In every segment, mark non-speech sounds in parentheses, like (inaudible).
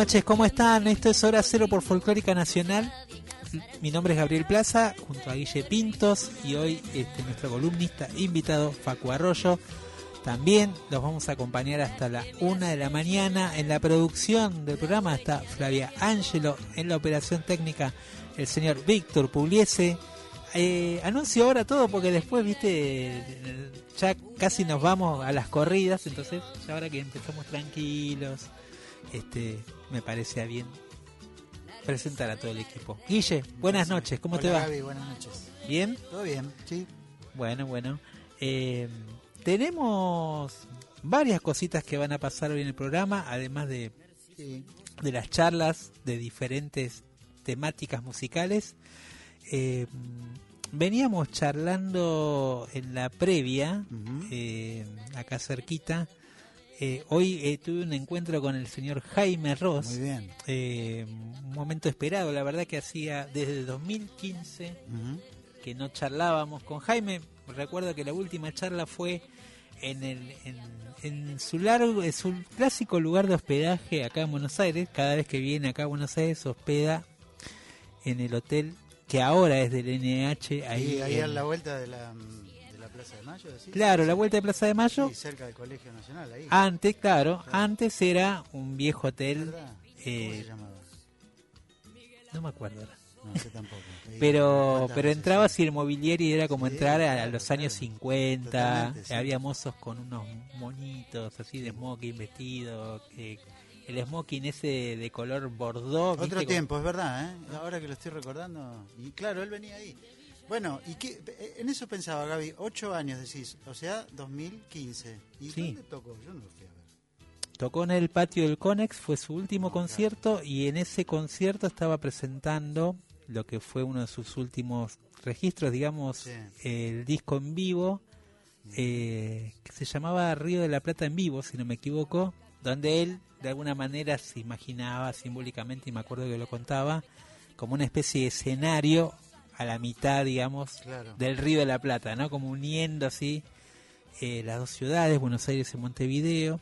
Noches, ¿cómo están? Esto es Hora Cero por Folclórica Nacional. Mi nombre es Gabriel Plaza, junto a Guille Pintos, y hoy este, nuestro columnista invitado, Facu Arroyo. También los vamos a acompañar hasta la una de la mañana. En la producción del programa está Flavia Ángelo, en la operación técnica el señor Víctor Pugliese. Eh, anuncio ahora todo porque después, viste, ya casi nos vamos a las corridas, entonces ya ahora que empezamos tranquilos, este, me parece bien presentar a todo el equipo. Guille, buenas noches, ¿cómo te va? Gaby, buenas noches. ¿Bien? ¿Todo bien? Sí. Bueno, bueno. Eh, tenemos varias cositas que van a pasar hoy en el programa, además de, sí. de las charlas de diferentes temáticas musicales. Eh, veníamos charlando en la previa, eh, acá cerquita. Eh, hoy eh, tuve un encuentro con el señor Jaime Ross. Muy bien. Eh, un momento esperado, la verdad que hacía desde 2015 Ujú. que no charlábamos con Jaime. Recuerdo que la última charla fue en, el, en, en su largo, en su clásico lugar de hospedaje acá en Buenos Aires. Cada vez que viene acá a Buenos Aires hospeda en el hotel que ahora es del NH. Ahí, en- a la vuelta de la, de la Plaza de Mayo, decís? Claro, la vuelta de Plaza de Mayo. sí, cerca del Colegio Nacional, ahí. Antes, claro, Claro. antes era un viejo hotel. ¿Cómo eh, se llamaba? no me acuerdo ahora. No sé tampoco. (laughs) Pero, ¿cuántas pero entrabas y el mobiliario era como Sí, entrar a, claro, los claro. años 50. Totalmente, sí. Había mozos con unos monitos así de smoking vestido. eh, el smoking ese de color bordeaux. Otro tiempo, es verdad, ¿eh? Ahora que lo estoy recordando. Y claro, él venía ahí. Bueno, ¿y qué? En eso pensaba, Gaby. Ocho años decís, o sea, 2015. ¿Y Sí. dónde tocó? Yo no lo fui a ver. Tocó en el patio del Conex, fue su último No, claro. concierto y en ese concierto estaba presentando lo que fue uno de sus últimos registros, digamos, Sí. el disco en vivo, eh, que se llamaba Río de la Plata en vivo, si no me equivoco, donde él de alguna manera se imaginaba simbólicamente, y me acuerdo que lo contaba, como una especie de escenario a la mitad, digamos, Claro. del Río de la Plata, ¿no? Como uniendo así eh, las dos ciudades, Buenos Aires y Montevideo.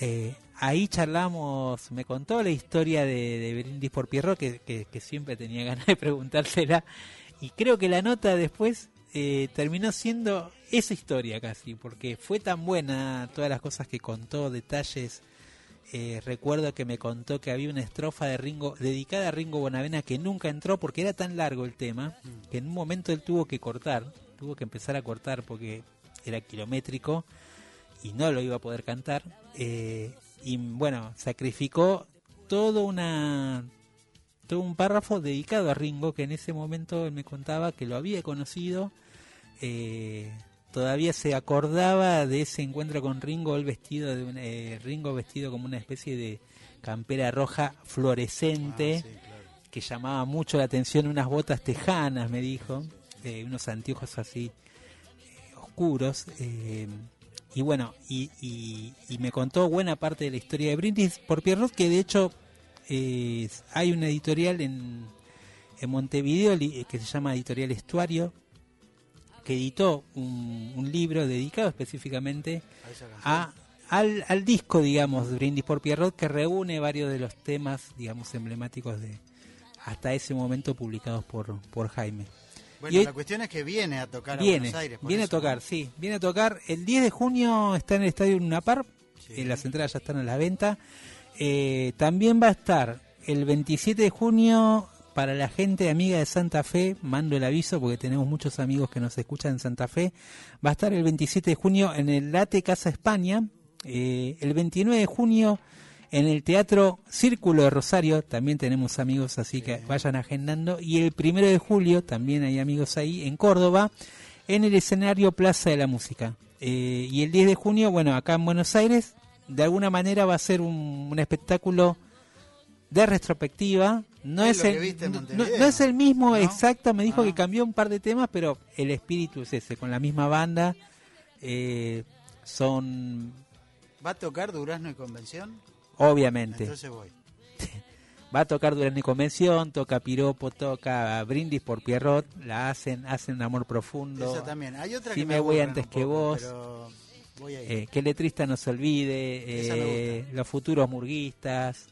Eh, ahí charlamos, me contó la historia de, de Brindis por Pierro, que, que- que siempre tenía ganas de preguntársela, y creo que la nota después eh, terminó siendo esa historia casi, porque fue tan buena todas las cosas que contó, detalles. Eh, recuerdo que me contó que había una estrofa de Ringo dedicada a Ringo Bonavena que nunca entró porque era tan largo el tema que en un momento él tuvo que cortar, tuvo que empezar a cortar porque era kilométrico y no lo iba a poder cantar. eh, y bueno, sacrificó todo una todo un párrafo dedicado a Ringo que en ese momento él me contaba que lo había conocido. eh, todavía se acordaba de ese encuentro con Ringo, el vestido de eh, Ringo vestido como una especie de campera roja fluorescente Ah, sí, claro. que llamaba mucho la atención unas botas tejanas, me dijo, eh, unos anteojos así eh, oscuros. eh, y bueno, y, y- y me contó buena parte de la historia de Brindis por Pierrot, que de hecho eh, hay una editorial en, en Montevideo que se llama Editorial Estuario, que editó un, un libro dedicado específicamente A al, al disco, digamos, Brindis por Pierrot, que reúne varios de los temas, digamos, emblemáticos de hasta ese momento publicados por, por Jaime. Bueno, y hoy- la cuestión es que viene a tocar a Buenos Aires. viene a tocar, sí, viene a tocar. El 10 de junio está en el estadio Unapar, Sí. eh, las entradas ya están a la venta. Eh, también va a estar el 27 de junio para la gente amiga de Santa Fe, mando el aviso porque tenemos muchos amigos que nos escuchan en Santa Fe. Va a estar el 27 de junio en el Late Casa España. Eh, el 29 de junio En el Teatro Círculo de Rosario también tenemos amigos, así que vayan agendando. Y el primero de julio también hay amigos ahí en Córdoba, en el escenario Plaza de la Música. Eh, y el 10 de junio, bueno, acá en Buenos Aires, de alguna manera va a ser un, un espectáculo de retrospectiva. No Es el, no, es el mismo exacto, me dijo Ah. que cambió un par de temas, pero el espíritu es ese, con la misma banda. Eh, son, ¿Va a tocar Durazno y Convención? obviamente, Entonces voy. (laughs) va a tocar Durán y Convención, toca Piropo, toca Brindis por Pierrot, la hacen, hacen Amor Profundo. Esa también. Hay otra que me voy antes que vos. pero voy a ir. Eh, que letrista no se olvide, eh, los futuros murguistas.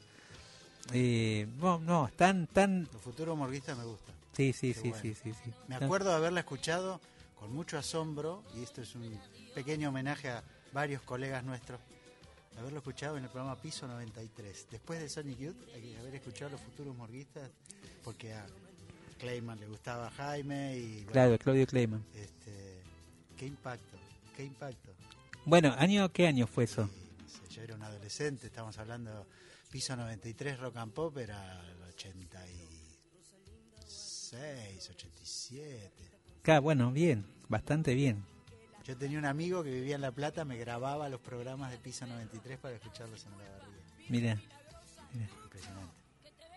Eh, no, no, están, tan, Los futuros morguistas me gustan. sí, sí, sí, bueno. sí, sí, sí. Me acuerdo de haberla escuchado con mucho asombro, y esto es un pequeño homenaje a varios colegas nuestros, haberlo escuchado en el programa Piso 93. Después de Sonic Youth, haber escuchado a los futuros morguistas, porque a Clayman le gustaba Jaime y... bueno, Claro, Claudio Kleiman. este, qué impacto, qué impacto. Bueno, año, ¿qué año fue eso? Y, no sé, yo era un adolescente, estamos hablando, Piso 93 Rock and Pop era el 86, 87. Claro, bueno, bien, bastante bien. Yo tenía un amigo que vivía en La Plata, me grababa los programas de Piso 93 para escucharlos en la barriga. Mira. Impresionante.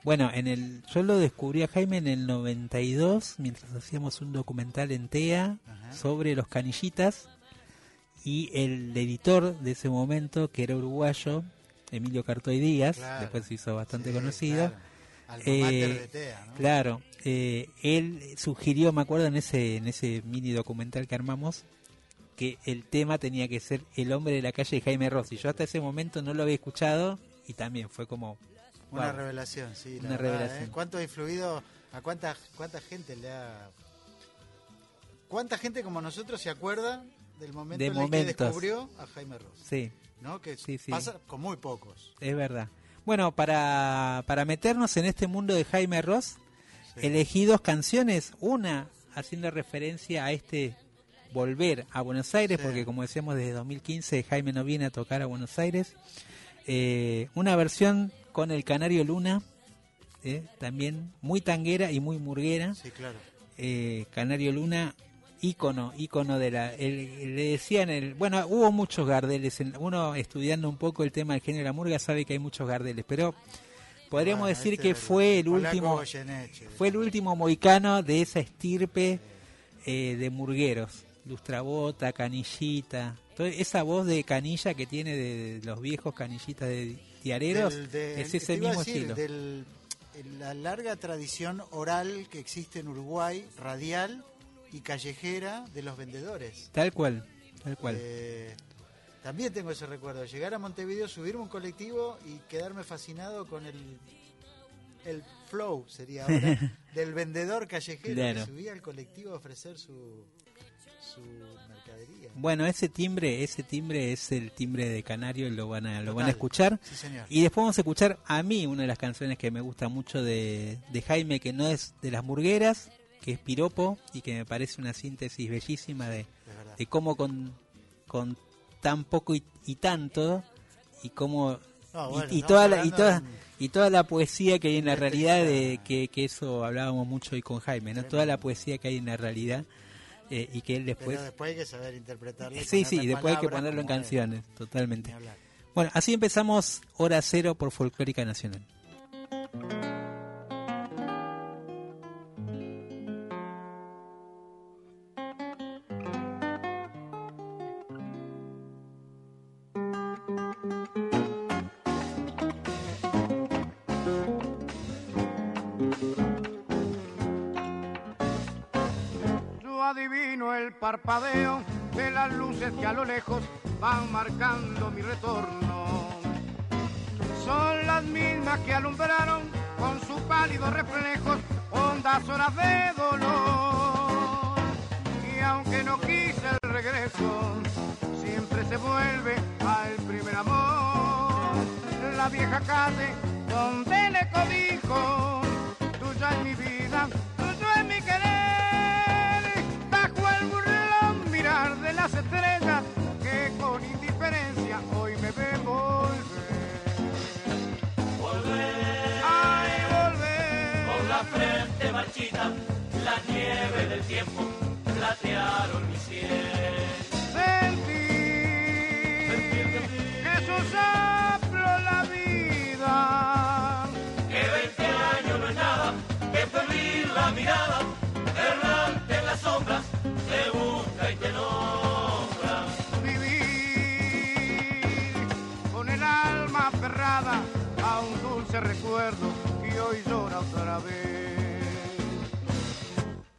Bueno, en el, yo lo descubrí a Jaime en el 92, mientras hacíamos un documental en TEA Ajá. sobre los canillitas. Y el editor de ese momento, que era uruguayo, Emilio Cartoy Díaz, Claro. después se hizo bastante Sí, conocido. claro. Eh, TEA, ¿no? Claro, eh, él sugirió, me acuerdo en ese, en ese mini documental que armamos, que el tema tenía que ser El hombre de la calle de Jaime Rossi. Yo hasta ese momento no lo había escuchado y también fue como... Una revelación, sí. la Una verdad, revelación. ¿eh? ¿Cuánto ha influido, a cuánta, cuánta gente le ha... ¿Cuánta gente como nosotros se acuerda del momento De en el que descubrió a Jaime Ross? Sí, ¿No? Que Sí, sí. pasa con muy pocos. es verdad. Bueno, para, para meternos en este mundo de Jaime Ross, Sí. elegí dos canciones, una haciendo referencia a este volver a Buenos Aires, porque como decíamos desde 2015 Jaime no viene a tocar a Buenos Aires, Eh, una versión con el Canario Luna, eh, también muy tanguera y muy murguera, Sí, claro. Eh, Canario Luna, ícono, ícono de la... el- le decían, el, bueno, hubo muchos gardeles, en- uno estudiando un poco el tema del género de la murga sabe que hay muchos gardeles, pero podríamos Bueno, decir este que fue el último fue el último moicano de esa estirpe eh, de murgueros. Lustrabota, Canillita. toda esa voz de canilla que tiene de, los viejos canillitas de Del- de- es ese mismo decir, estilo. del- la larga tradición oral que existe en Uruguay, radial y callejera de los vendedores. Tal cual, tal cual. Eh, también tengo ese recuerdo, llegar a Montevideo, subirme un colectivo y quedarme fascinado con el, el flow, sería ahora, (laughs) del vendedor callejero Claro. que subía al colectivo a ofrecer su, su mercadería. Bueno, ese timbre, ese timbre es el timbre de Canario y lo van a, lo van a escuchar. Sí, señor. Y después vamos a escuchar a mí una de las canciones que me gusta mucho de, de Jaime, que no es de las murgueras, que es Piropo, y que me parece una síntesis bellísima de, de cómo con, con tan poco y, y tanto, y cómo No, y- bueno, y, estamos toda la, y toda y toda la poesía que hay en la Una realidad de que, que eso hablábamos mucho hoy con Jaime, ¿no? Toda la poesía que hay en la realidad eh, y que él después Pero después hay que saber interpretarlo. sí, sí, después hay que ponerlo en es. canciones, totalmente. Bueno, así empezamos Hora Cero por Folclórica Nacional. Parpadeo de las luces que a lo lejos van marcando mi retorno. Son las mismas que alumbraron con sus pálidos reflejos hondas horas de dolor. Y aunque no quise el regreso, siempre se vuelve al primer amor. La vieja calle donde le codijo, tuya es mi vida, de las estrellas que con indiferencia hoy me ven volver. Volver. Ay, volver. Por la frente marchita, la nieve del tiempo platearon mi que hoy llora otra vez.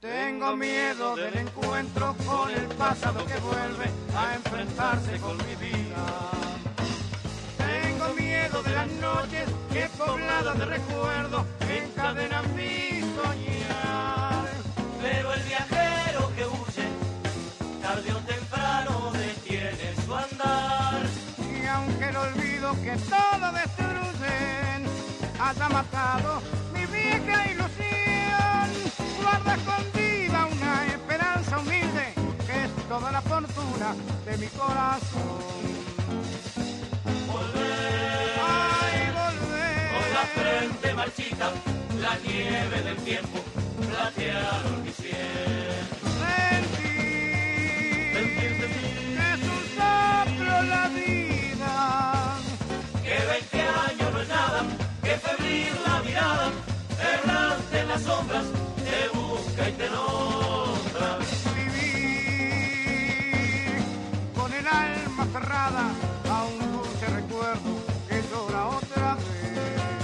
Tengo miedo del encuentro con el pasado que vuelve a enfrentarse con mi vida. Tengo miedo de las noches que pobladas de recuerdos encadenan mi soñar. Haya matado mi vieja ilusión, guarda escondida una esperanza humilde que es toda la fortuna de mi corazón. Volver Ay, con la volver. frente marchita, la nieve del tiempo platearon mi cielo. Sentir Sentir, sentir que es un soplo la vida. Febril la mirada, errante en las sombras, te busca y te nombra. Vivir con el alma cerrada a un dulce recuerdo que llora otra vez.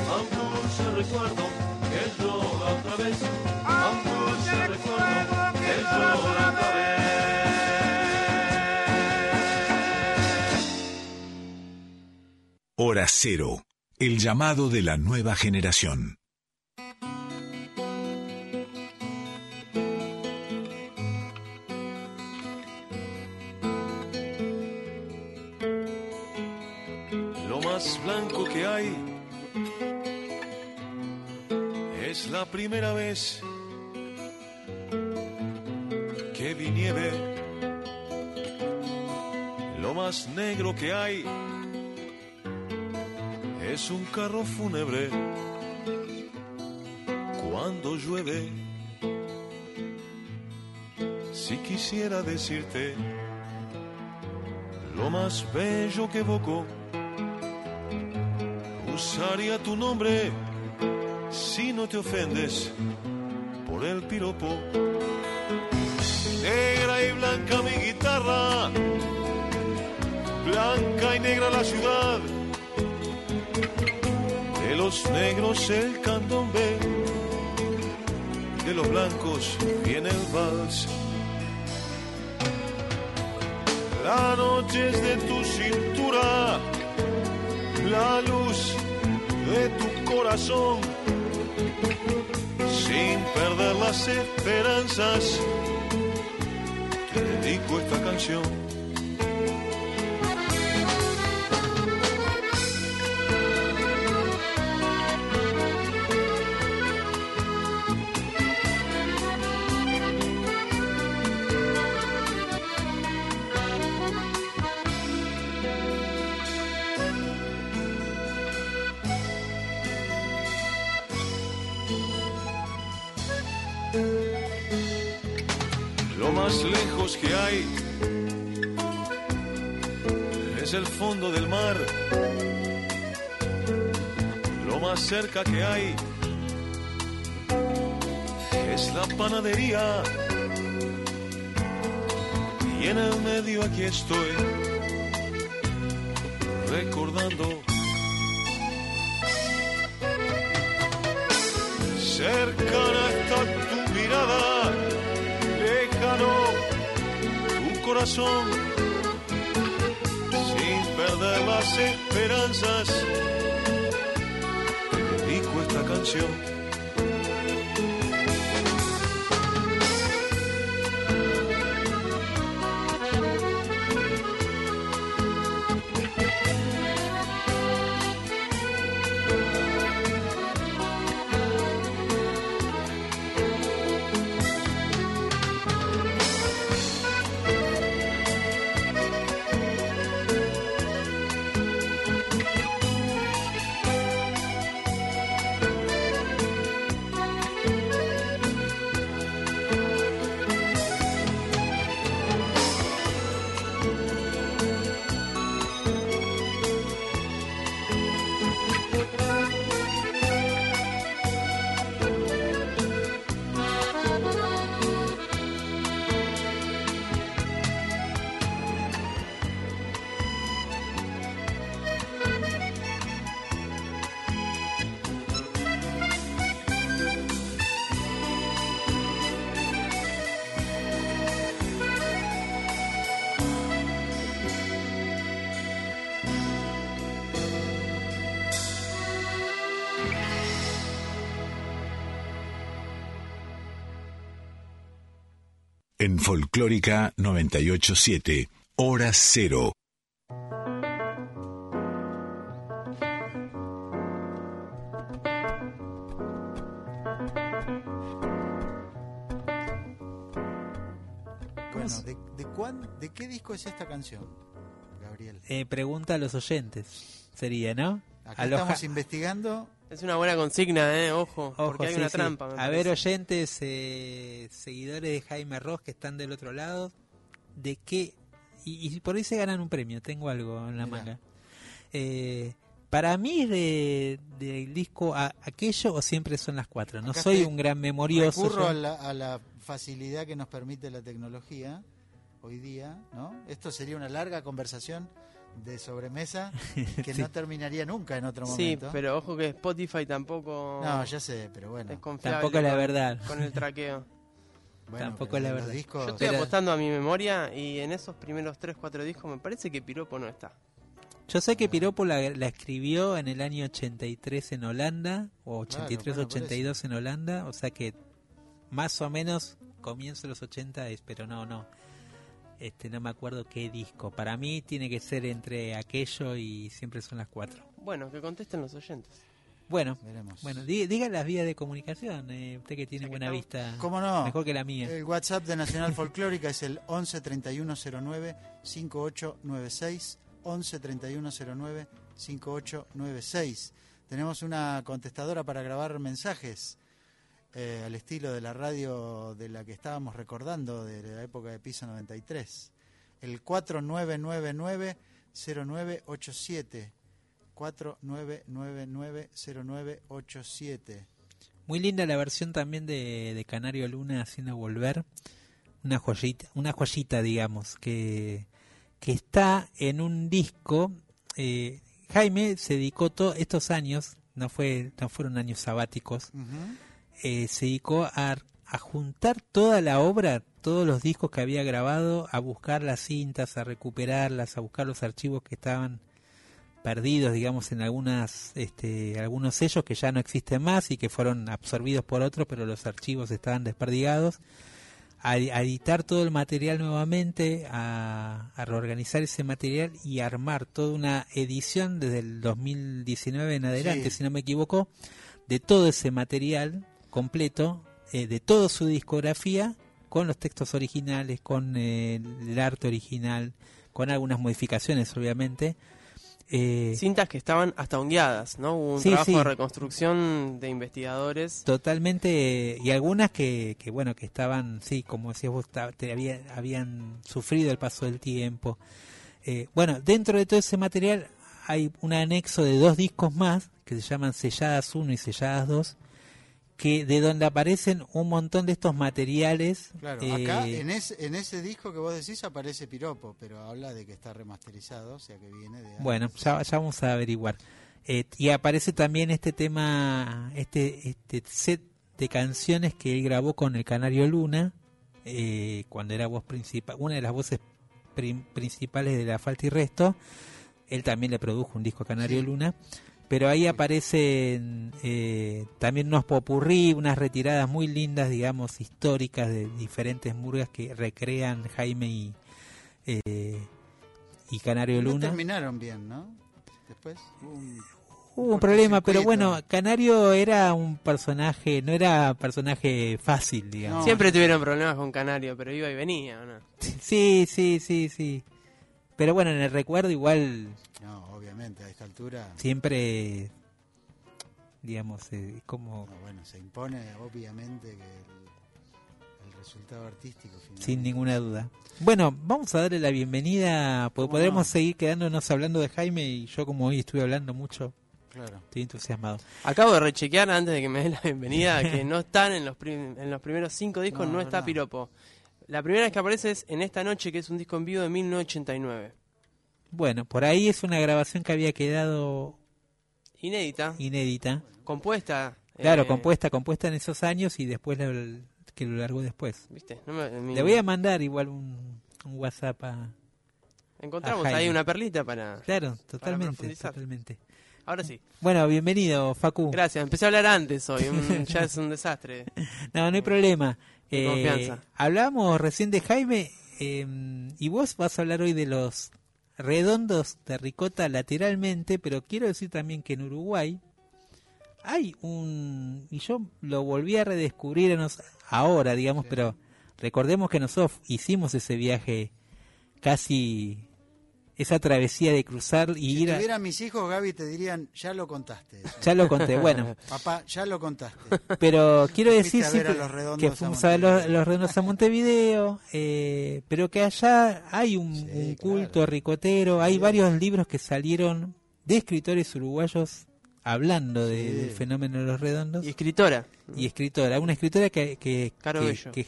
A un dulce recuerdo que llora otra vez. A un dulce recuerdo que llora otra vez. Hora Cero, el llamado de la nueva generación. Lo más blanco que hay es la primera vez que vi nieve. Lo más negro que hay es un carro fúnebre cuando llueve. Si quisiera decirte lo más bello que evoco, usaría tu nombre si no te ofendes por el piropo. Negra y blanca mi guitarra, blanca y negra la ciudad. Los negros el candombe, de los blancos viene el vals. La noche es de tu cintura, la luz de tu corazón, sin perder las esperanzas, te dedico esta canción. Que hay es el fondo del mar. Lo más cerca que hay es la panadería. Y en el medio aquí estoy recordando. Cercana está sin perder las esperanzas, te dedico esta canción. Folclórica 987, Hora Cero. Bueno, ¿de, de, cuán- ¿de qué disco es esta canción, Gabriel? Eh, pregunta a los oyentes, sería, ¿no? Acá A estamos investigando. Es una buena consigna, ¿eh? Ojo, Ojo, porque hay sí, una sí. trampa. A parece. ver, oyentes, eh, seguidores de Jaime Ross que están del otro lado, ¿de qué? Y, y por ahí se ganan un premio, tengo algo en la manga. Eh, para mí es de, del disco a- aquello o siempre son las cuatro. No Acá soy un gran memorioso. Recurro yo. a la, a la facilidad que nos permite la tecnología hoy día, ¿no? Esto sería una larga conversación de sobremesa (laughs) que Sí. no terminaría nunca en otro Sí, momento. pero ojo que Spotify tampoco No, ya sé, pero bueno. es confiable. Tampoco es la con- verdad. Con el traqueo. bueno, tampoco la verdad. discos- Yo estoy Pero- apostando a mi memoria y en esos primeros 3, 4 discos me parece que Piropo no está. Yo sé que Piropo la, la escribió en el año 83 en Holanda, o 83, bueno, por 82 en Holanda, o sea que más o menos comienzo de los 80 es, pero no, no. Este, no me acuerdo qué disco. Para mí tiene que ser entre aquello y siempre son las cuatro. Bueno, que contesten los oyentes. Bueno, Veremos. bueno, di- diga las vías de comunicación, eh, usted que tiene buena vista, ¿Cómo no? mejor que la mía. El WhatsApp de Nacional Folclórica es el 11 3109 5896. 11 3109 5896. Tenemos una contestadora para grabar mensajes eh, al estilo de la radio de la que estábamos recordando de la época de Piso 93. El 4999 0987. 4999 0987. Muy linda la versión también de, de Canario Luna haciendo volver. Una joyita, una joyita digamos, que, que está en un disco. eh, Jaime se dedicó todos estos años, no, fue, no fueron años sabáticos. Eh, se dedicó a, a juntar toda la obra, todos los discos que había grabado, a buscar las cintas, a recuperarlas, a buscar los archivos que estaban perdidos, digamos, en algunas, este, algunos sellos que ya no existen más y que fueron absorbidos por otros, pero los archivos estaban desperdigados. A, a editar todo el material nuevamente, a, a reorganizar ese material y armar toda una edición desde el 2019 en adelante, Sí. si no me equivoco, de todo ese material completo, eh, de toda su discografía, con los textos originales, con eh, el arte original, con algunas modificaciones, obviamente. Eh, Cintas que estaban hasta ongueadas, ¿no? Hubo un Sí, trabajo sí. de reconstrucción de investigadores. Totalmente, y algunas que, que bueno, que estaban, sí, como decías vos, te había- habían sufrido el paso del tiempo. Eh, bueno, dentro de todo ese material hay un anexo de dos discos más, que se llaman Selladas 1 y Selladas 2, que de donde aparecen un montón de estos materiales. Claro, eh, acá en ese, en ese disco que vos decís aparece Piropo, pero habla de que está remasterizado, o sea que viene de... Bueno, ya, ya vamos a averiguar. Eh, y aparece también este tema, este, este set de canciones que él grabó con el Canario Luna, eh, cuando era voz principal, una de las voces prim- principales de La Falta y Resto. Él también le produjo un disco a Canario Sí. Luna. Pero ahí aparecen eh, también unos popurrí, unas retiradas muy lindas, digamos, históricas de diferentes murgas que recrean Jaime y, eh, y Canario No Luna. terminaron bien, ¿no? Después hubo un- Hubo un problema, pero bueno, Canario era un personaje, no era personaje fácil, digamos. No. Siempre tuvieron problemas con Canario, pero iba y venía, ¿o ¿no? Sí, sí, sí, sí. Pero bueno, en el recuerdo igual No, obviamente, a esta altura... siempre, digamos, eh, como no, bueno, se impone obviamente que el, el resultado artístico finalmente. sin ninguna duda. Bueno, vamos a darle la bienvenida, porque ¿Cómo podremos no? seguir quedándonos hablando de Jaime y yo como hoy estuve hablando mucho, Claro. estoy entusiasmado. Acabo de rechequear antes de que me dé la bienvenida (laughs) que no están en los, prim- en los primeros cinco discos, No, no, está. Piropo. La primera vez que aparece es en esta noche, que es un disco en vivo de 1989. Bueno, por ahí es una grabación que había quedado Inédita, inédita. compuesta. Claro, eh, compuesta, compuesta en esos años y después lo- que lo largó después. ¿Viste? No me- mi- Le voy a mandar igual un, un WhatsApp a... Encontramos a ahí una perlita para. Claro, totalmente, profundizar. totalmente. Ahora sí. Bueno, bienvenido, Facu. Gracias. Empecé a hablar antes hoy. (laughs) ya es un desastre. No, no hay problema. Eh, confianza. hablamos recién de Jaime eh, y vos vas a hablar hoy de los redondos de ricota lateralmente, pero quiero decir también que en Uruguay hay un... y yo lo volví a redescubrir en ahora, digamos, pero recordemos que nosotros hicimos ese viaje casi... esa travesía de cruzar y Si ir a... tuvieran mis hijos, Gaby, te dirían, ya lo contaste. eso. Ya lo conté, bueno. (laughs) Papá, ya lo contaste. Pero quiero decir a a que a fuimos a los, redondos a Montevideo, eh, pero que allá hay un, Sí, un claro. culto ricotero, hay Sí. varios libros que salieron de escritores uruguayos hablando de- Sí. del fenómeno de los redondos Y escritora. y escritora, una escritora que, que,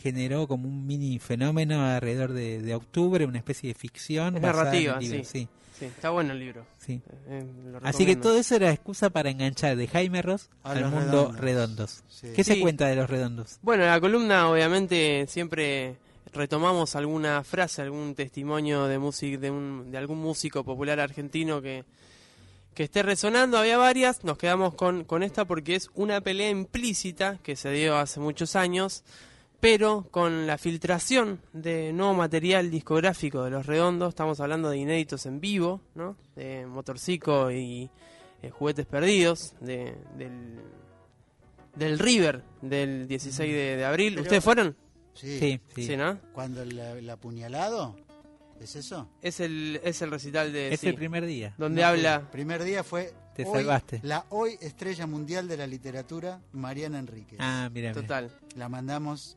generó como un mini fenómeno alrededor de, de octubre, una especie de ficción. Es narrativa, sí. sí, Sí, está bueno el libro. sí. Eh, Así que todo eso era excusa para enganchar de Jaime Ross A al mundo redondos. redondos. Sí. ¿Qué se cuenta de los redondos? Bueno, en la columna obviamente siempre retomamos alguna frase, algún testimonio de música de, un, de algún músico popular argentino que, que esté resonando. Había varias, nos quedamos con, con esta porque es una pelea implícita que se dio hace muchos años, pero con la filtración de nuevo material discográfico de Los Redondos, estamos hablando de inéditos en vivo, ¿no? De Motorcico y eh, Juguetes Perdidos, de, del, del River del 16 de, de abril. Pero- ¿Ustedes fueron? Sí. Sí, sí. Sí, ¿no? Cuando el, el apuñalado, ¿es eso? Es el, es el recital de... Es sí, el primer día. donde No, habla... El primer día fue Te hoy- salvaste. la hoy estrella mundial de la literatura, Mariana Enríquez. Ah, mira. Total. La mandamos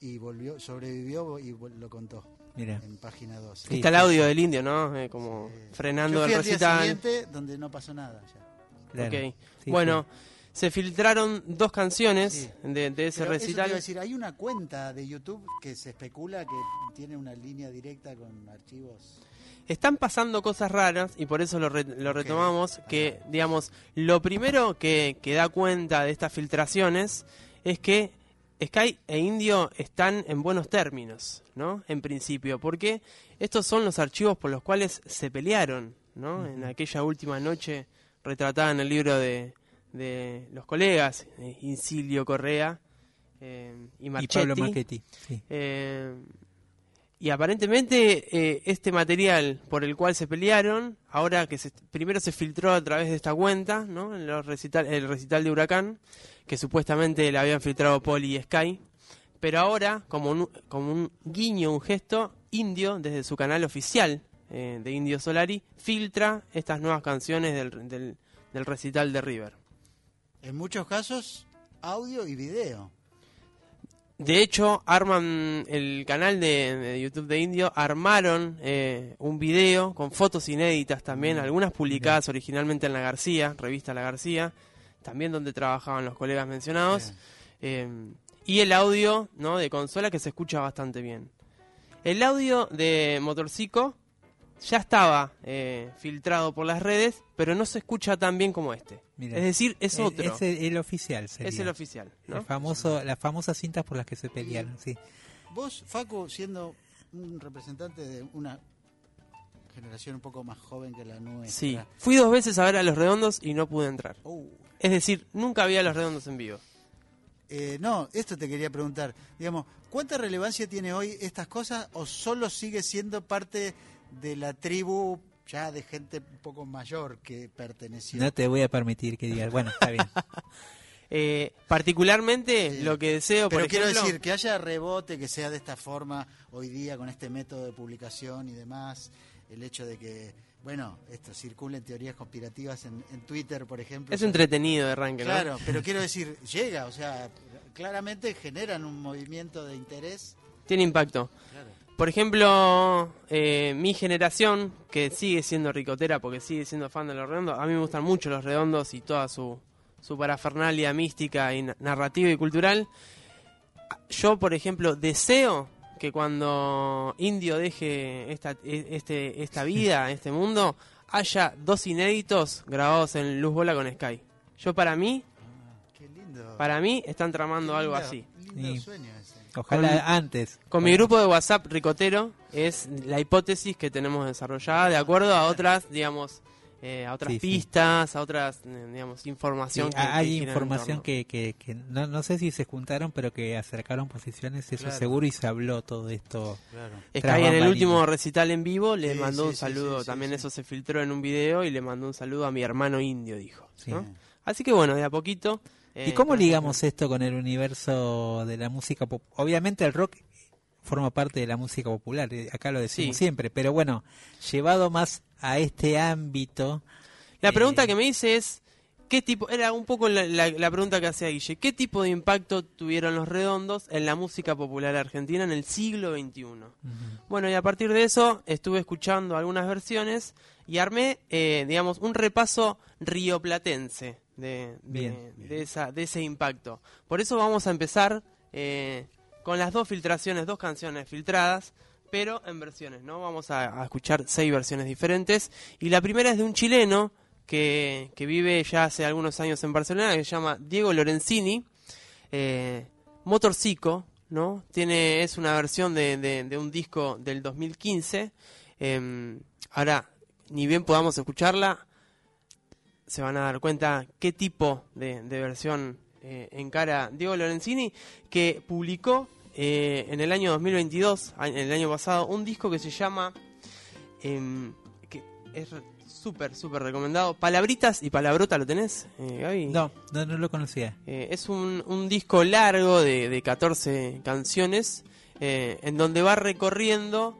y volvió, sobrevivió y lo contó mira. en página 12. Sí, Está el sí, audio del indio, ¿no? Eh, como Sí. frenando Yo fui el al día recital. siguiente donde no pasó nada ya. claro. Ok. Sí, bueno, se filtraron dos canciones Sí. de, de ese Pero eso te iba a recital. decir, hay una cuenta de YouTube que se especula que tiene una línea directa con archivos. Están pasando cosas raras y por eso lo, re- lo retomamos, que digamos, lo primero que, que da cuenta de estas filtraciones es que Sky e Indio están en buenos términos, ¿no? En principio, porque estos son los archivos por los cuales se pelearon, ¿no? En aquella última noche retratada en el libro de, de los colegas, eh, Incilio Correa eh, y Y Marchetti. Pablo Marchetti. Sí. Eh, y aparentemente eh, este material por el cual se pelearon, ahora que se, primero se filtró a través de esta cuenta, ¿no? En los recital, el recital de Huracán, que supuestamente le habían filtrado Poli y Sky, pero ahora, como un, como un guiño, un gesto, Indio, desde su canal oficial eh, de Indio Solari, filtra estas nuevas canciones del, del, del recital de River. En muchos casos, audio y video. De hecho, arman el canal de, de YouTube de Indio, armaron eh, un video con fotos inéditas también, algunas publicadas originalmente en La García, revista La García, también donde trabajaban los colegas mencionados, eh, y el audio ¿no? de consola que se escucha bastante bien. El audio de Motorcico ya estaba eh, filtrado por las redes, pero no se escucha tan bien como este. Es decir, es otro, Es el, el oficial. Sería. es el oficial. ¿no? El famoso, las famosas cintas por las que se pelearon. Sí. Vos, Facu, siendo un representante de una generación un poco más joven que la nuestra. Sí, fui dos veces a ver a Los Redondos y no pude entrar. Oh, Es decir, nunca vi a Los Redondos en vivo. eh, no, esto te quería preguntar. Digamos, ¿cuánta relevancia tiene hoy estas cosas o solo sigue siendo parte de la tribu ya de gente un poco mayor que perteneció? No te voy a permitir que digas. Bueno, está bien. (laughs) Eh, particularmente Sí. lo que deseo, Pero por quiero ejemplo, decir que haya rebote, que sea de esta forma hoy día con este método de publicación y demás, el hecho de que, bueno, esto circulen teorías conspirativas en, en Twitter, por ejemplo. es entretenido de arranque, ¿no? Claro, pero quiero decir, llega, o sea, claramente generan un movimiento de interés. Tiene impacto. Claro. Por ejemplo, eh, mi generación, que sigue siendo ricotera porque sigue siendo fan de Los Redondos, a mí me gustan mucho Los Redondos y toda su, su parafernalia mística y na- narrativa y cultural. Yo, por ejemplo, deseo que cuando Indio deje esta, e- este, esta vida, este mundo, haya dos inéditos grabados en Luz Bola con Sky. Yo para mí, Qué lindo. para mí están tramando Qué algo lindo- así. Lindo sueño Ojalá antes. Con mi grupo de WhatsApp Ricotero es la hipótesis que tenemos desarrollada de acuerdo a otras, digamos, eh, a otras Sí, sí. pistas, a otras, eh, digamos, Sí, información. que- hay que información que, que, que no, no sé si se juntaron, pero que acercaron posiciones, eso Claro. seguro, y se habló todo esto. Claro. Sky tras en el último recital en vivo le Sí, mandó sí, un sí, saludo, sí, sí, también sí. eso se filtró en un video y le mandó un saludo a mi hermano indio, dijo. Sí. ¿no? Así que bueno, de a poquito. ¿Y eh, cómo ligamos esto con el universo de la música pop? Obviamente el rock forma parte de la música popular, eh, acá lo decimos Sí. siempre, pero bueno, llevado más a este ámbito. La eh, pregunta que me hice es, ¿qué tipo, era un poco la, la- la pregunta que hacía Guille, ¿qué tipo de impacto tuvieron los redondos en la música popular argentina en el siglo XXI? Bueno, y a partir de eso estuve escuchando algunas versiones y armé, eh, digamos, un repaso rioplatense de, de, Bien. de esa, de ese impacto. Por eso vamos a empezar eh, con las dos filtraciones, dos canciones filtradas, pero en versiones, ¿no? Vamos a, a escuchar seis versiones diferentes. Y la primera es de un chileno que, que vive ya hace algunos años en Barcelona, que se llama Diego Lorenzini. Eh, Motorcico, ¿no? Tiene, es una versión de, de- de un disco del 2015. Eh, ahora, ni bien podamos escucharla, se van a dar cuenta qué tipo de, de versión eh, encara Diego Lorenzini, que publicó eh, en el año 2022, a- en el año pasado, un disco que se llama, em, que es súper, súper recomendado, Palabritas y Palabrota, ¿lo tenés, eh, Gaby? No, no, no lo conocía. Eh, es un, un disco largo de, de 14 canciones eh, en donde va recorriendo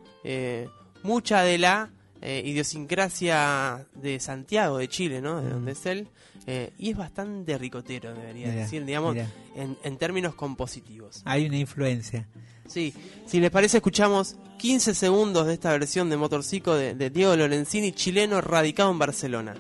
mucha de la eh, idiosincrasia de Santiago, de Chile, ¿no? De donde es él. eh, y es bastante ricotero, debería decir, digamos, en, en términos compositivos. Hay una influencia. Sí, si les parece, escuchamos 15 segundos de esta versión de Motorcico de, de Diego Lorenzini, chileno radicado en Barcelona.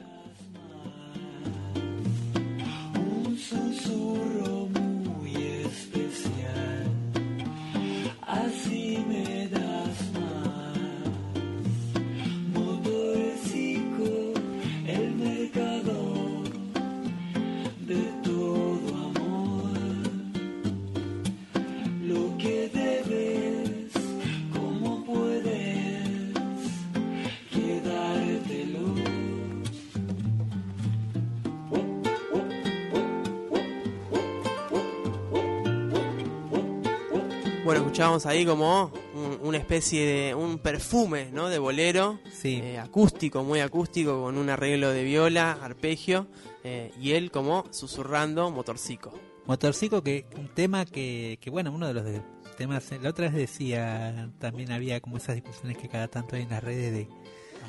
Escuchábamos ahí como un- una especie de un perfume, ¿no? De bolero, Sí. eh, acústico, muy acústico, con un arreglo de viola, arpegio, eh, y él como susurrando motorcico. Motorcico, que un tema que, que bueno, uno de los de- temas, la otra vez decía, también había como esas discusiones que cada tanto hay en las redes de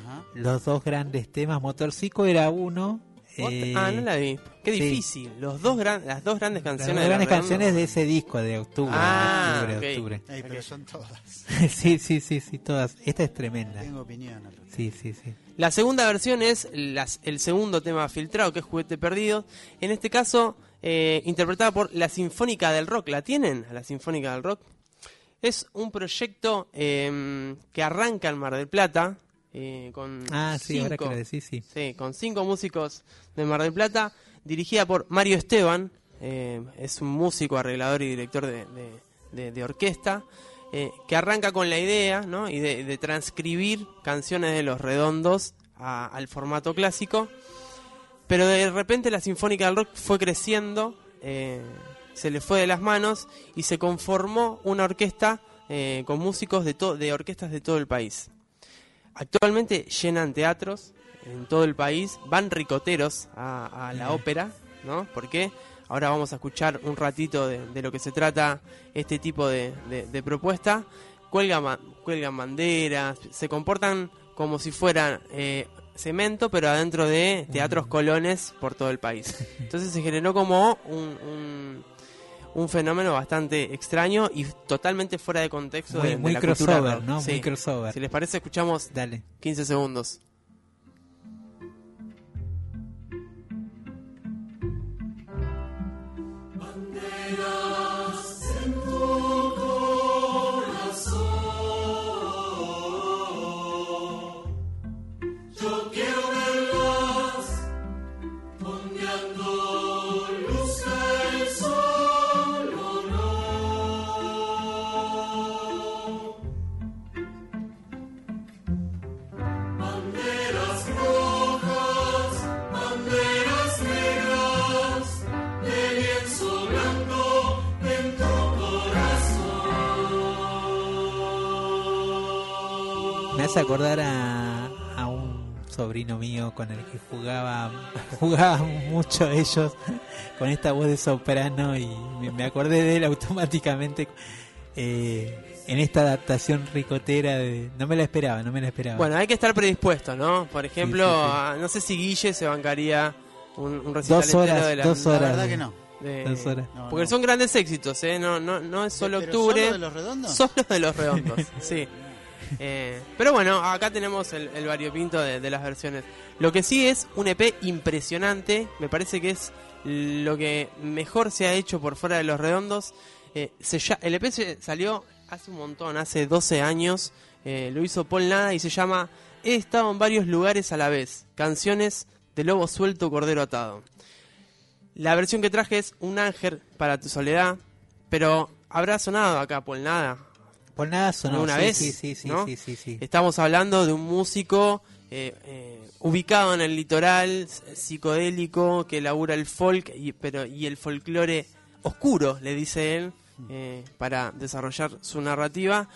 Ajá. los dos grandes temas. Motorcico era uno. Eh, ah, no la vi. Qué sí. difícil. Los dos gran, las dos grandes las canciones de grandes la canciones de ese disco de octubre. Ah, de octubre, ok. octubre. Ey, pero son todas. (laughs) sí, sí, sí, sí, todas. Esta es tremenda. Tengo opinión al. Sí, sí, sí. La segunda versión es las- el segundo tema filtrado, que es Juguete Perdido. En este caso, eh, interpretada por la Sinfónica del Rock. ¿La tienen? A la Sinfónica del Rock. Es un proyecto eh, que arranca en Mar del Plata. Eh, con Ah, sí, ahora que cinco- lo decís, sí. Sí, con cinco músicos de Mar del Plata, dirigida por Mario Esteban, eh, es un músico, arreglador y director de, de- de- de orquesta, eh, que arranca con la idea ¿no? y de, de transcribir canciones de los redondos a- al formato clásico, pero de repente la Sinfónica del Rock fue creciendo, eh, se le fue de las manos y se conformó una orquesta eh, con músicos de, to- de orquestas de todo el país. Actualmente llenan teatros en todo el país, van ricoteros a, a la ópera, ¿no? Porque ahora vamos a escuchar un ratito de, de lo que se trata este tipo de, de- de propuesta. Cuelgan, banderas, se comportan como si fueran eh, cemento, pero adentro de teatros colones por todo el país. (laughs) Entonces se generó como un, un, un fenómeno bastante extraño y totalmente fuera de contexto Muy, de, de muy la cultura crossover, rock. ¿no? Sí. Muy crossover. Si les parece, escuchamos Dale. 15 segundos. Hace acordar a, a un sobrino mío con el que jugaba (laughs) jugaba mucho ellos con esta voz de soprano y me, me acordé de él automáticamente eh, en esta adaptación ricotera de no me la esperaba no me la esperaba Bueno, hay que estar predispuesto, ¿no? Por ejemplo, Sí, sí, sí. a- no sé si Guille se bancaría un, un recital dos horas de la... dos La horas verdad de- que no. de- dos horas. No, porque no. son grandes éxitos, ¿eh? No, no, no es solo ¿Pero octubre. solo de los redondos? (laughs) Solo de los redondos, sí. (laughs) (laughs) Eh, pero bueno, acá tenemos el, variopinto de, las versiones. Lo que sí es un EP impresionante, me parece que es lo que mejor se ha hecho por fuera de los redondos. Eh, el EP se- salió hace un montón, hace 12 años, eh, lo hizo Paul Nada y se llama He estado en varios lugares a la vez, canciones de Lobo Suelto, Cordero Atado. La versión que traje es Un ángel para tu soledad, pero habrá sonado acá Paul Nada. Sonó ¿Alguna sí, vez? sí sí sí ¿no? sí sí, sí. Estamos hablando de un músico eh, eh, ubicado en el litoral, psicodélico, que labura el folk y, pero, y el folclore oscuro, le dice él, eh, para desarrollar su narrativa.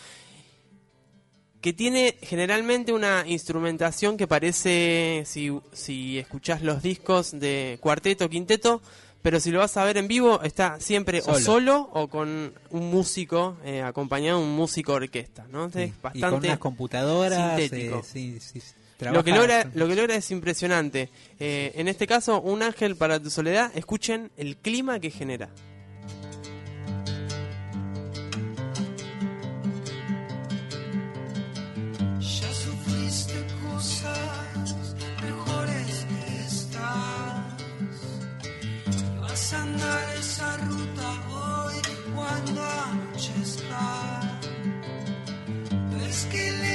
Que tiene generalmente una instrumentación que parece, si, si escuchás los discos de cuarteto, quinteto, pero si lo vas a ver en vivo, está siempre o Solo. o con un músico, eh, acompañado de un músico orquesta, ¿no? Entonces, Sí. y bastante con unas computadoras sintético. eh, sí, sí, sí. lo que logra lo que logra es impresionante Eh, en este caso un ángel para tu soledad escuchen el clima que genera Tu esqueleto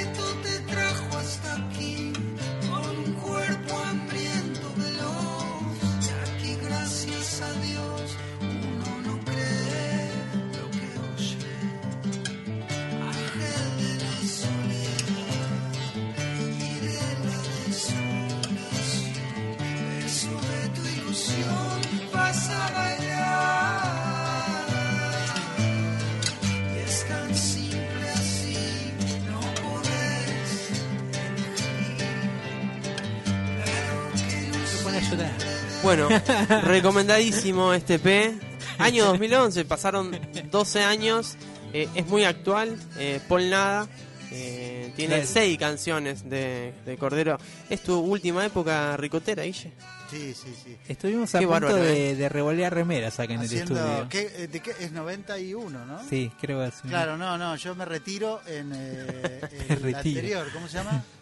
bueno (laughs) recomendadísimo este P año 2011 pasaron 12 años eh, es muy actual eh, Paul Nada eh, tiene Claro. seis canciones de, de Cordero es tu última época ricotera Guille Sí, sí, sí. Estuvimos a Qué punto bárbaro, de, ¿eh? de revolear remeras acá en el Haciendo, estudio. ¿qué, eh, ¿De qué? Es 91, ¿no? Sí, creo que es Claro, no, no, yo me retiro en eh, (laughs) el retiro. anterior, ¿cómo se llama? (laughs)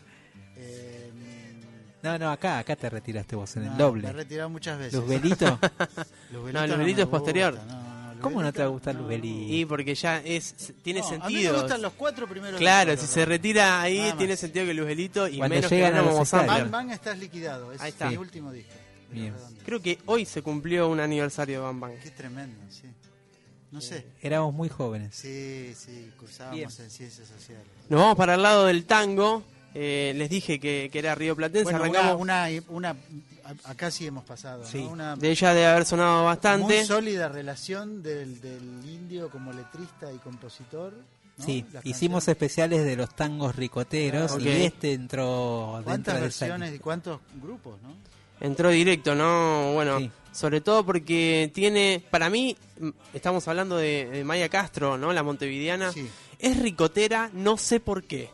No, no, acá, acá te retiraste vos en el no, doble. Me he retirado muchas veces. Luzbelito. Luzbelito (laughs) No, Luzbelito me es posterior. gusta, no, no, ¿Cómo no te va a Luzbelito, gustar no. Luzbelito? y porque ya es tiene No, A mí me sentido gustan los cuatro primeros claro si ¿no? se retira ahí tiene sentido que Lugelito y Cuando menos llegan que estadios. Bang Bang estás liquidado, es Ahí está. mi último disco. Bien. Creo que hoy se cumplió un aniversario de Bam Bang Qué tremendo, sí. No sé. Éramos muy jóvenes. Sí, sí, cursábamos Bien. en ciencias sociales. Nos vamos para el lado del tango. Eh, les dije que, que era Río Platense. Bueno, una, Arrancamos. una, una, acá sí hemos pasado, ¿no? Sí. Una De ella debe haber sonado bastante. muy sólida relación del, del indio como letrista y compositor. ¿no? Sí, Las hicimos canciones. especiales de los tangos ricoteros Ah, y este entró ¿Cuántas de versiones y cuántos grupos, no? Entró directo, ¿no? Bueno, Sí. sobre todo porque tiene. Para mí, estamos hablando de, de Maya Castro, ¿no? La montevideana. Sí. Es ricotera, no sé por qué.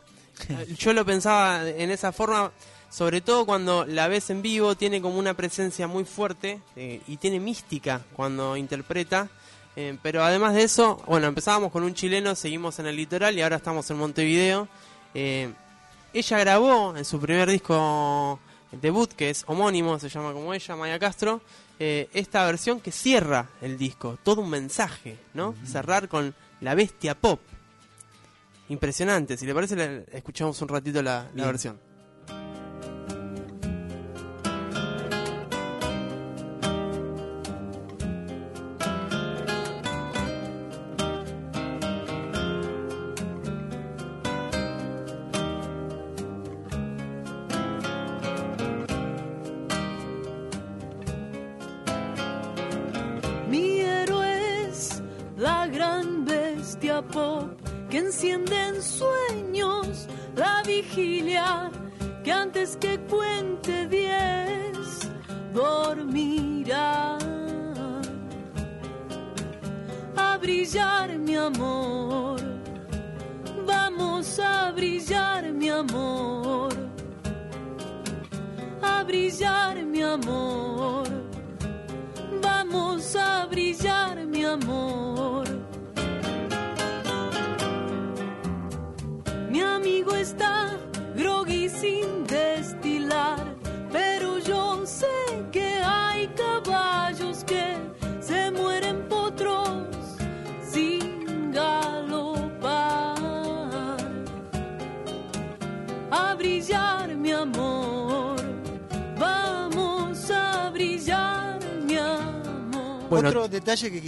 (laughs) Yo lo pensaba en esa forma, sobre todo cuando la ves en vivo, tiene como una presencia muy fuerte eh, y tiene mística cuando interpreta. Eh, pero además de eso, bueno, empezábamos con un chileno, seguimos en el litoral y ahora estamos en Montevideo. Eh, ella grabó en su primer disco debut, que es homónimo, se llama como ella, Maya Castro, eh, esta versión que cierra el disco, todo un mensaje, ¿no? Cerrar con la bestia pop. Impresionante, si le parece, le- escuchamos un ratito la, la versión.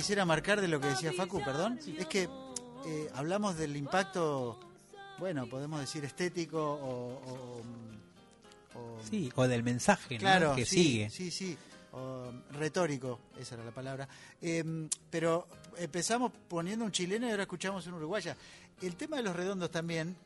Quisiera marcar de lo que decía Facu, perdón, es que eh, hablamos del impacto, bueno, podemos decir estético o... o- o- Sí, o del mensaje ¿no? claro, que sí, sigue. Sí, sí, o, retórico, esa era la palabra. Eh, pero empezamos poniendo un chileno y ahora escuchamos un uruguaya. El tema de los redondos también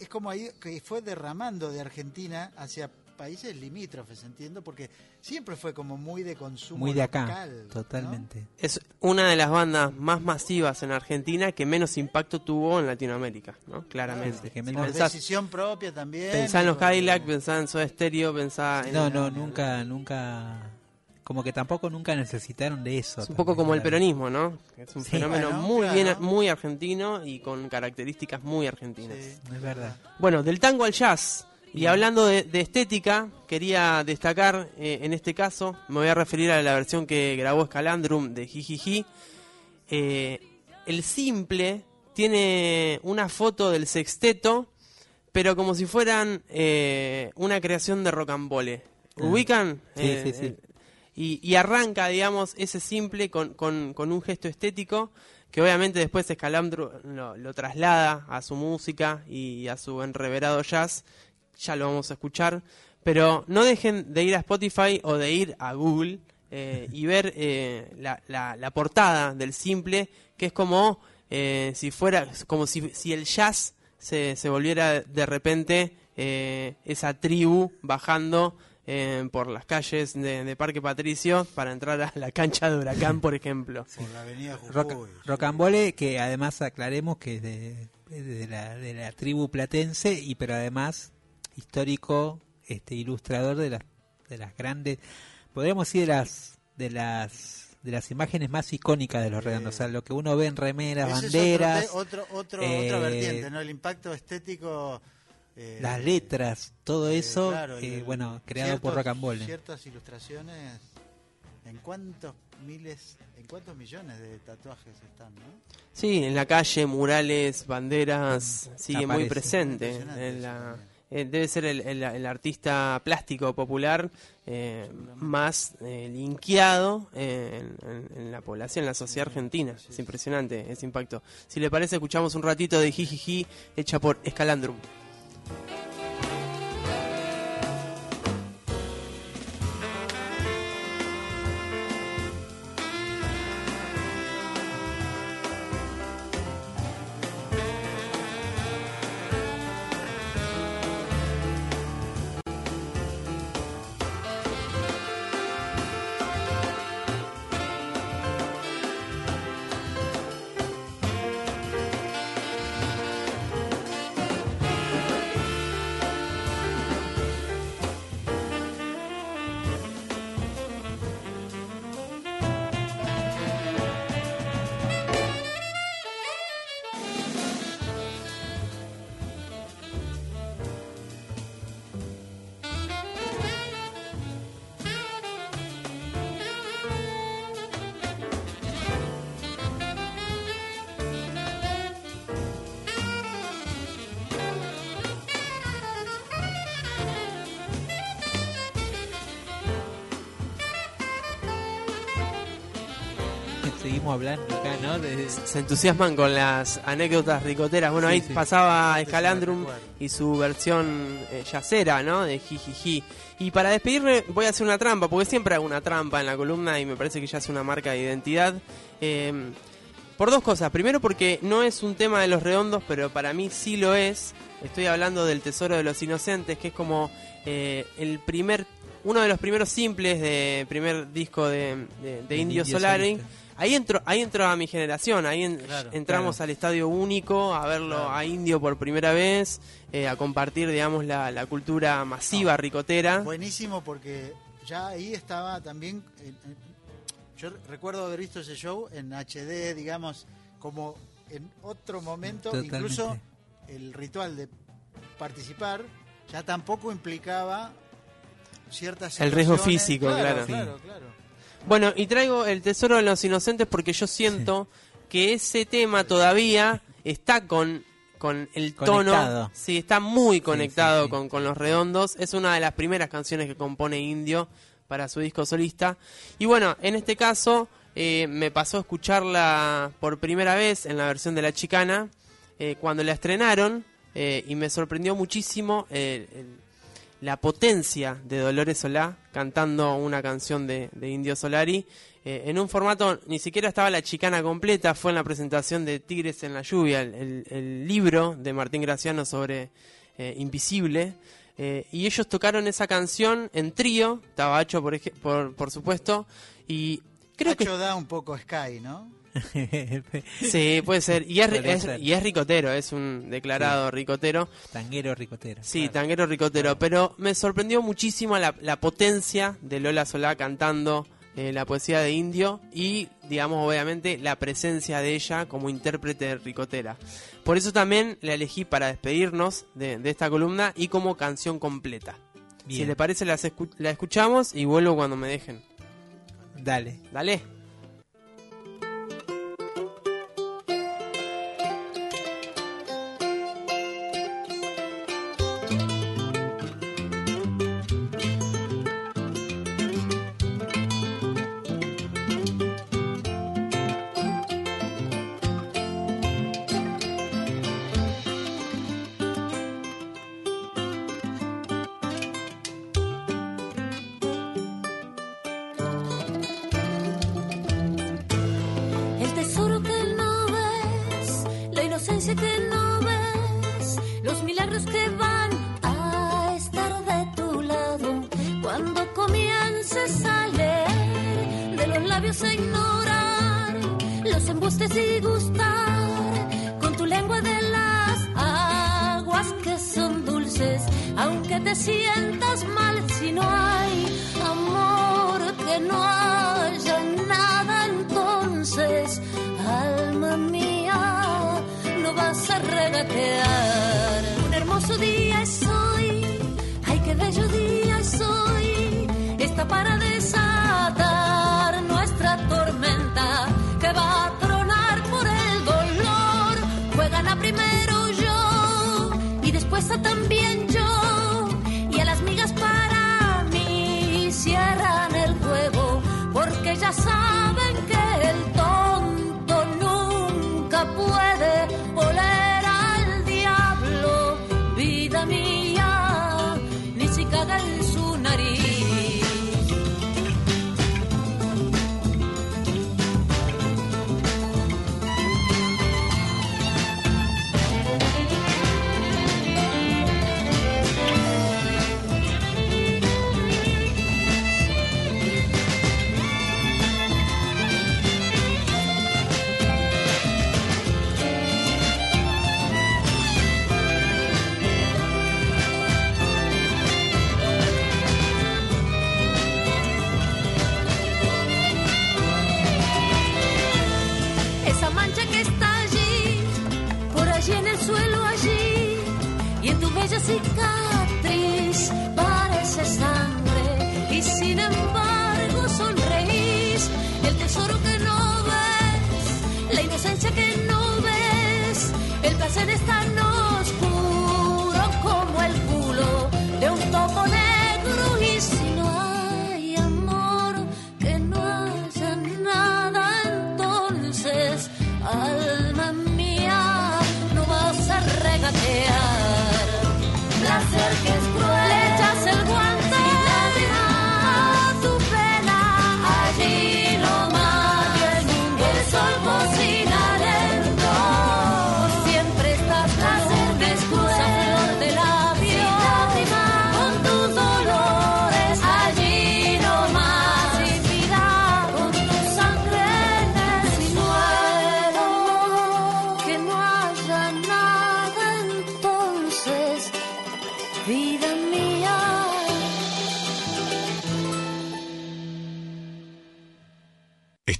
es como ahí que fue derramando de Argentina hacia países limítrofes, entiendo, porque siempre fue como muy de consumo Muy de acá, local, ¿no? totalmente. Es una de las bandas más masivas en Argentina que menos impacto tuvo en Latinoamérica, ¿no? Claramente. menos- Por pensás, decisión propia también. pensá en los Cadillac, pensá en Soda Stereo, pensá en... No, no, nunca, nunca. Como que tampoco nunca necesitaron de eso. Es un poco como el claro. peronismo, ¿no? Es un Sí. fenómeno Bueno, muy claro. bien, muy argentino y con características muy argentinas. Sí. Es verdad. Bueno, del tango al jazz. Y hablando de, de estética, quería destacar eh, en este caso, me voy a referir a la versión que grabó Scalandrum de Jijiji. Eh, el simple tiene una foto del sexteto, pero como si fueran eh, una creación de rocambole. Ah. ¿Ubican? Sí, Eh, sí, sí. eh, y, y arranca, digamos, ese simple con, con- con un gesto estético que obviamente después Scalandrum lo, lo traslada a su música y a su enreverado jazz. Ya lo vamos a escuchar. Pero no dejen de ir a Spotify o de ir a Google eh, y ver eh, la, la- la portada del simple, que es como eh, si fuera, como si, si el jazz se, se volviera de repente eh, esa tribu bajando eh, por las calles de, de Parque Patricio para entrar a la cancha de Huracán, por ejemplo. Por la avenida Jujuy. Roca- Rocambole, que además aclaremos que es de, es de la, de la tribu platense, y pero además histórico, este ilustrador de las, de las grandes, podríamos decir de las, de las de las imágenes más icónicas de los redondos, o sea, lo que uno ve en remeras, banderas, otro, te- otro, otro- eh, otra vertiente, ¿no? El impacto estético. eh, las letras, todo eh, eso, claro, eh, el- bueno, creado por ciertos- Rocambole. Ciertas ilustraciones. ¿En cuántos miles, en cuántos millones de tatuajes están, no? Sí, en la calle, murales, banderas, sigue muy presente. En la- también. Eh, debe ser el, artista plástico popular eh, más eh, linkeado eh, en, en- en la población, en la sociedad argentina. Es impresionante ese impacto. Si le parece, escuchamos un ratito de Jijiji hecha por Escalandrum. Se entusiasman con las anécdotas ricoteras. Bueno, Sí, ahí sí. pasaba Escalandrum y su versión eh, yacera, ¿no? De Jijiji. Y para despedirme voy a hacer una trampa, porque siempre hago una trampa en la columna y me parece que ya es una marca de identidad. Eh, Por dos cosas. Primero porque no es un tema de los redondos, pero para mí sí lo es. Estoy hablando del Tesoro de los Inocentes, que es como eh, el primer, uno de los primeros simples de primer disco de, de- Indio Indio Solari. Solista. Ahí entró, ahí entró a mi generación, ahí en- Claro, entramos al estadio único a verlo Claro. a Indio por primera vez, eh, a compartir, digamos, la, la cultura masiva ricotera. Buenísimo porque ya ahí estaba también. eh, eh, yo recuerdo haber visto ese show en HD, digamos, como en otro momento, Totalmente. incluso el ritual de participar ya tampoco implicaba ciertas El riesgo físico, claro. claro, claro. Bueno, y traigo el Tesoro de los Inocentes porque yo siento que ese tema todavía está con, con el tono. Conectado. Sí, está muy conectado sí, sí. Con, con Los Redondos. Es una de las primeras canciones que compone Indio para su disco solista. Y bueno, en este caso eh, me pasó a escucharla por primera vez en la versión de La Chicana eh, cuando la estrenaron eh, y me sorprendió muchísimo el- la potencia de Dolores Solá cantando una canción de, de Indio Solari eh, en un formato, ni siquiera estaba la chicana completa, fue en la presentación de Tigres en la lluvia, el, el- libro de Martín Graciano sobre eh, Invisible. eh, y ellos tocaron esa canción en trío, estaba Hacho por, por, por supuesto, y creo que Hacho da un poco Sky, ¿no? (laughs) Sí, puede ser. Y es, ri- Podría es- ser. y es ricotero, es un declarado ricotero. Tanguero ricotero. Sí, tanguero ricotero. Pero me sorprendió muchísimo la, la potencia de Lola Solá cantando eh, la poesía de Indio y, digamos, obviamente, la presencia de ella como intérprete ricotera. Por eso también la elegí para despedirnos de, de esta columna y como canción completa. Si le parece, las escu- la escuchamos y vuelvo cuando me dejen. Dale. Dale.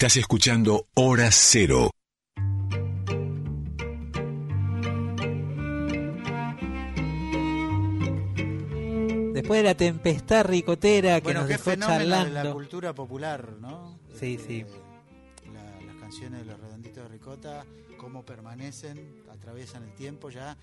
Estás escuchando Hora Cero. Después de la tempestad ricotera que Bueno, nos qué dejó fenómeno de la charlando. cultura popular, ¿no? Sí, sí. la- las canciones de los redonditos de ricota, cómo permanecen, atraviesan el tiempo ya,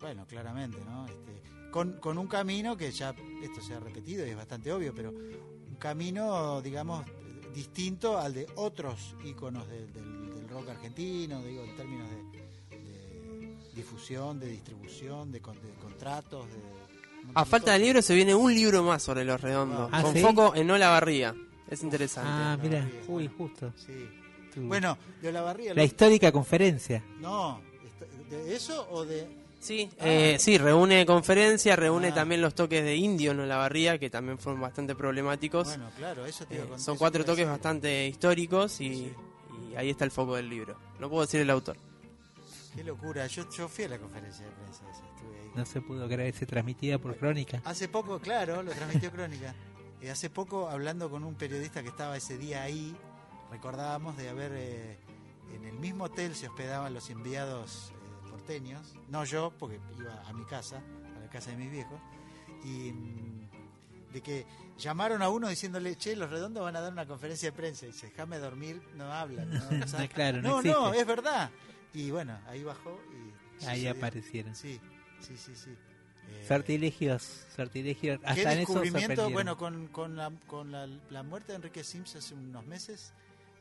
bueno, claramente, ¿no? Este, con, con un camino que ya, esto se ha repetido y es bastante obvio, pero un camino, digamos, distinto al de otros íconos del, del- del rock argentino, digo, en términos de, de difusión, de distribución, de, de contratos, de... A de falta del cosas. libro se viene un libro más sobre los redondos, Ah, con ¿sí? foco en Ola Barría. Es interesante. Ah, mira, uy, bueno. justo. Sí. Bueno, de la barría... la histórica conferencia. No, ¿de eso o de...? Sí, Ah. eh, sí, reúne conferencia, reúne Ah. también los toques de indio en la barría, que también fueron bastante problemáticos. Bueno, claro, eso te iba a Eh, contar, son cuatro toques decir. bastante históricos y, y ahí está el foco del libro. No puedo decir el autor. Qué locura, yo, yo fui a la conferencia de prensa estuve ahí. No se pudo creer, se transmitida por crónica. Hace poco, claro, lo transmitió Crónica. Eh, hace poco, hablando con un periodista que estaba ese día ahí, recordábamos de haber eh, en el mismo hotel se hospedaban los enviados eh, porteños, no yo, porque iba a mi casa, a la casa de mis viejos, y mm, de que llamaron a uno diciéndole, che, los redondos van a dar una conferencia de prensa, y dice, déjame dormir, no hablan. No, (laughs) O sea, No, claro, no no, no, es verdad. Y bueno, ahí bajó y... Ahí sucedió. aparecieron. Sí, sí, sí, sí. Eh, Sortilegios, sortilegios. ¿Qué Hasta en eso. Bueno, con, con, la, con la, la muerte de Enrique Sims hace unos meses,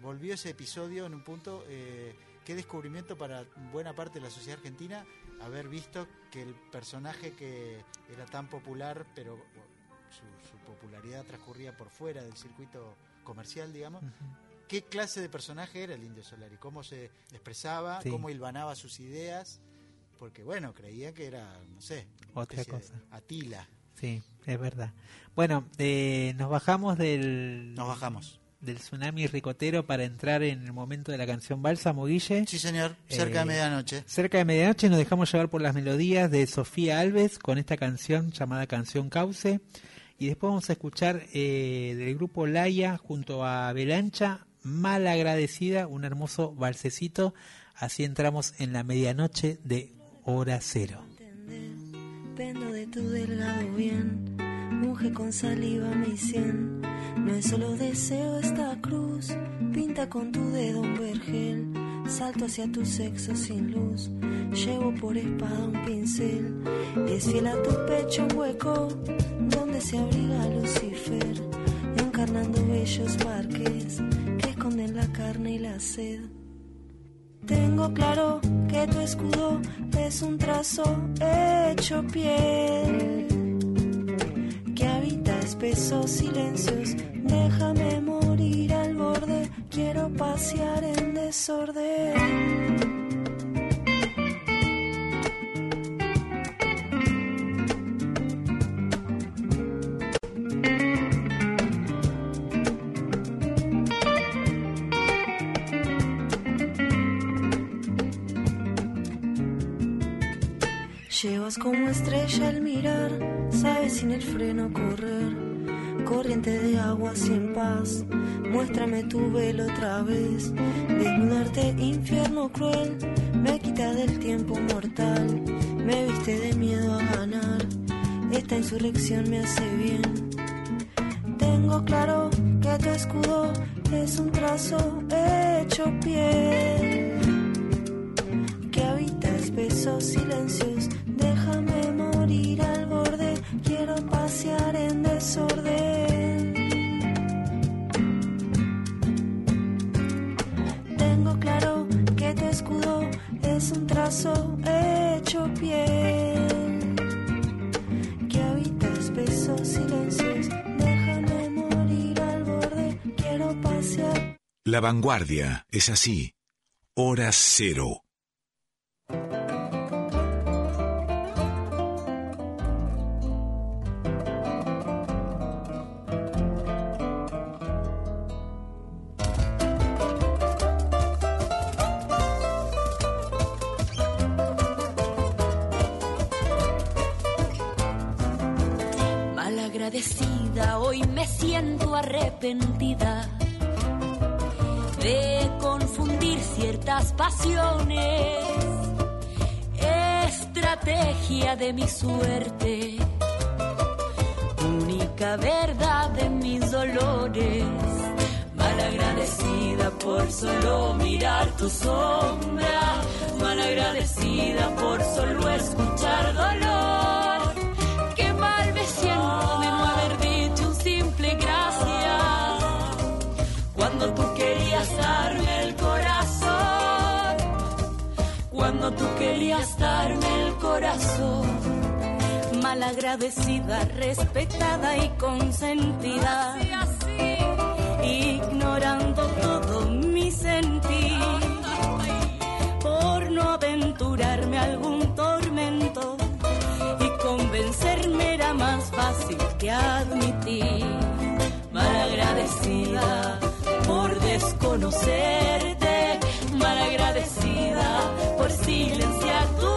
volvió ese episodio en un punto. Eh, ¿Qué descubrimiento para buena parte de la sociedad argentina haber visto que el personaje que era tan popular, pero su, su popularidad transcurría por fuera del circuito comercial, digamos? ¿Qué clase de personaje era el Indio Solari? ¿Cómo se expresaba? Sí. ¿Cómo hilvanaba sus ideas? Porque, bueno, creía que era, no sé, Otra cosa. Atila. Sí, es verdad. Bueno, eh, nos bajamos del. Nos bajamos. Del tsunami ricotero para entrar en el momento de la canción Bálsamo, Guille. Sí, señor, cerca de Eh, medianoche. Cerca de medianoche nos dejamos llevar por las melodías de Sofía Alves con esta canción llamada Canción Cauce. Y después vamos a escuchar eh, del grupo Laia junto a Belancha, Mal Agradecida, un hermoso balsecito. Así entramos en la medianoche de Hora Cero. Pendo de tu delgado bien, unge con saliva mi sien. No es solo deseo esta cruz, pinta con tu dedo un vergel. Salto hacia tu sexo sin luz, llevo por espada un pincel. Es fiel a tu pecho un hueco, donde se abriga Lucifer, encarnando bellos parques que esconden la carne y la sed. Tengo claro que tu escudo es un trazo hecho piel espesos silencios. Déjame morir al borde, quiero pasear en desorden. Llevas como estrella al mirar, sabes sin el freno correr. Corriente de agua sin paz, muéstrame tu velo otra vez. Desnudarte, infierno cruel, me quita del tiempo mortal. Me viste de miedo a ganar, esta insurrección me hace bien. Tengo claro que tu escudo es un trazo hecho piel que habita espesos silencios. La vanguardia es así. Hora Cero. Malagradecida, hoy me siento arrepentida de confundir ciertas pasiones, estrategia de mi suerte, única verdad de mis dolores, malagradecida por solo mirar tu sombra, malagradecida por solo escuchar dolor. cuando tú querías darme el corazón. Malagradecida, respetada y consentida. Así. Ignorando todo mi sentir. Por no aventurarme algún tormento. Y convencerme era más fácil que admitir. Malagradecida por desconocerte malagradecida por silenciar tu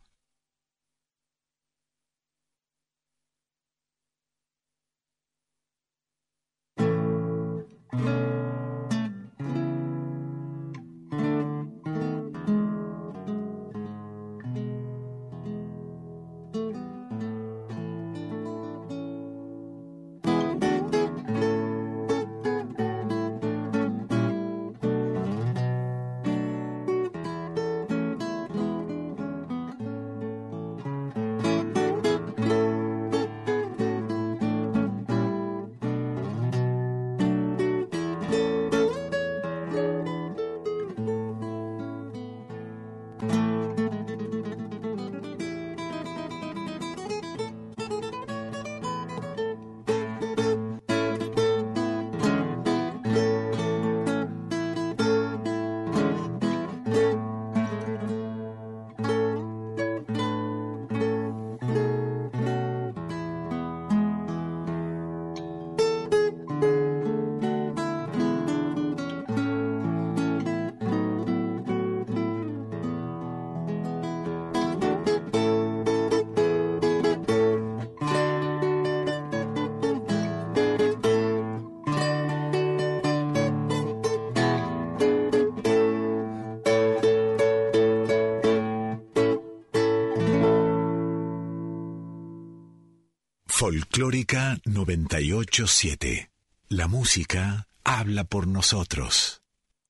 987. La música habla por nosotros.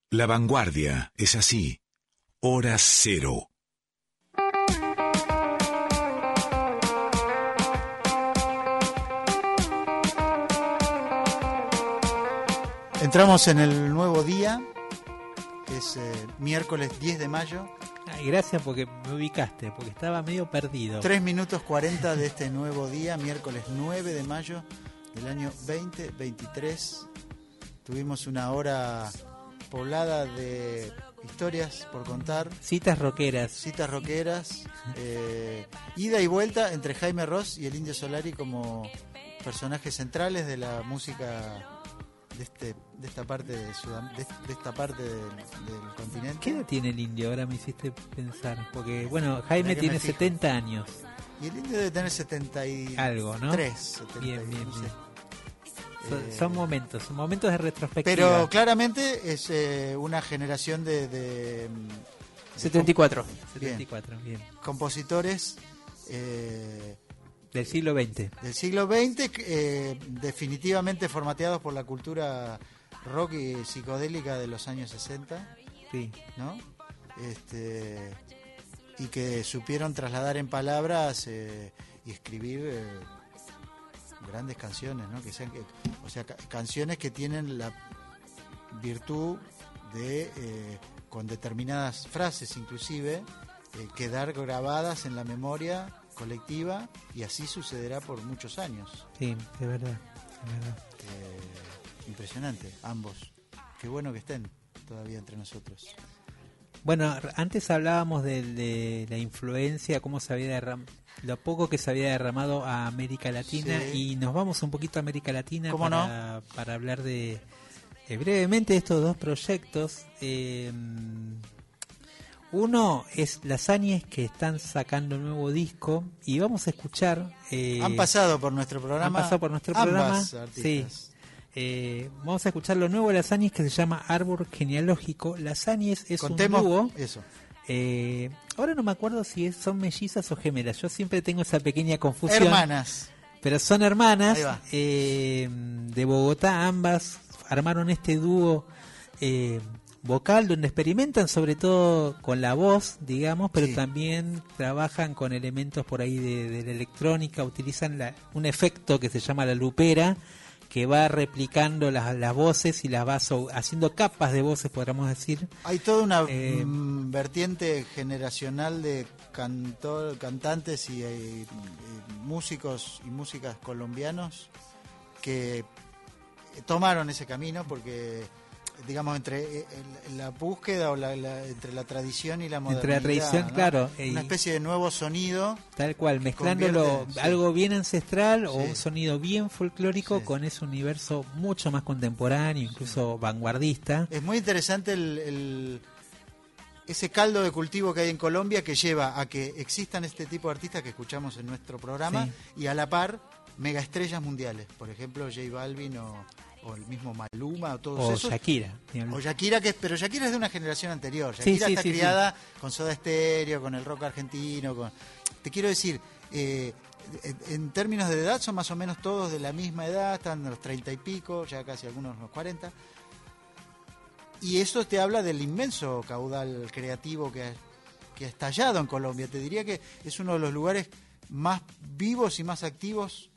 La vanguardia es así. Hora cero. Entramos en el nuevo día, es eh, miércoles 10 de mayo Ay, gracias porque me ubicaste, porque estaba medio perdido. 3 minutos 40 de este nuevo día, miércoles 9 de mayo del año 2023. Tuvimos una hora poblada de historias por contar, Citas rockeras. citas rockeras, eh, ida y vuelta entre Jaime Ross y el Indio Solari como personajes centrales de la música de, este, de esta parte de, Sudam- de, de esta parte del, del continente. ¿Qué edad tiene el indio? Ahora me hiciste pensar. Porque, bueno, Jaime tiene me fijo. 70 años. Y el Indio debe tener 73, Algo, ¿no? 70 Bien, bien, no sé. bien. Son, Eh, son momentos, son momentos de retrospectiva. Pero claramente es eh, una generación de, de, mm, 74. 74, bien. compositores eh, Del siglo XX. del siglo XX, eh, definitivamente formateados por la cultura rock y psicodélica de los años 60, Sí. ¿no? Este, y que supieron trasladar en palabras eh, y escribir eh, grandes canciones, ¿no? Que sean, que- o sea, ca- canciones que tienen la virtud de, con determinadas frases inclusive, quedar grabadas en la memoria colectiva y así sucederá por muchos años. Sí, de verdad. de verdad. Eh, impresionante, ambos. Qué bueno que estén todavía entre nosotros. Bueno, antes hablábamos de, de la influencia, cómo se había derram- lo poco que se había derramado a América Latina Sí. y nos vamos un poquito a América Latina ¿Cómo para, para hablar de eh, brevemente de estos dos proyectos. Eh, uno es Las Áñez que están sacando un nuevo disco y vamos a escuchar. eh, Han pasado por nuestro programa. han pasado por nuestro programa. artistas. Sí. Eh, vamos a escuchar lo nuevo de Las Áñez que se llama Árbol Genealógico. Las Áñez es Contemos un dúo. eso. Eh, ahora no me acuerdo si es- son mellizas o gemelas. Yo siempre tengo esa pequeña confusión. Hermanas. Pero son hermanas eh, de Bogotá. Ambas armaron este dúo eh, vocal donde experimentan sobre todo con la voz, digamos, pero Sí. también trabajan con elementos por ahí de, de la electrónica. Utilizan la- un efecto que se llama la lupera que va replicando las, las voces y las va so- haciendo capas de voces, podríamos decir. Hay toda una Eh, mm, vertiente generacional de cantor, cantantes y, eh, eh, músicos y músicas colombianos que tomaron ese camino porque digamos entre eh, la búsqueda o la, la- entre la tradición y la modernidad Entre la tradición, ¿no? claro, una especie de nuevo sonido Tal cual, mezclándolo sí. algo bien ancestral o un sonido bien folclórico Sí. con ese universo mucho más contemporáneo, incluso vanguardista. Es muy interesante el, el- ese caldo de cultivo que hay en Colombia que lleva a que existan este tipo de artistas que escuchamos en nuestro programa Sí. y a la par megaestrellas mundiales, por ejemplo J Balvin o, o el mismo Maluma o todos O esos. Shakira. O Shakira, que, pero Shakira es de una generación anterior. Shakira sí, está sí, criada con Soda Stereo, con el rock argentino. Con... Te quiero decir, eh, en, términos de edad son más o menos todos de la misma edad, están los treinta y pico, ya casi algunos los 40. Y eso te habla del inmenso caudal creativo que ha, que ha estallado en Colombia. Te diría que es uno de los lugares más vivos y más activos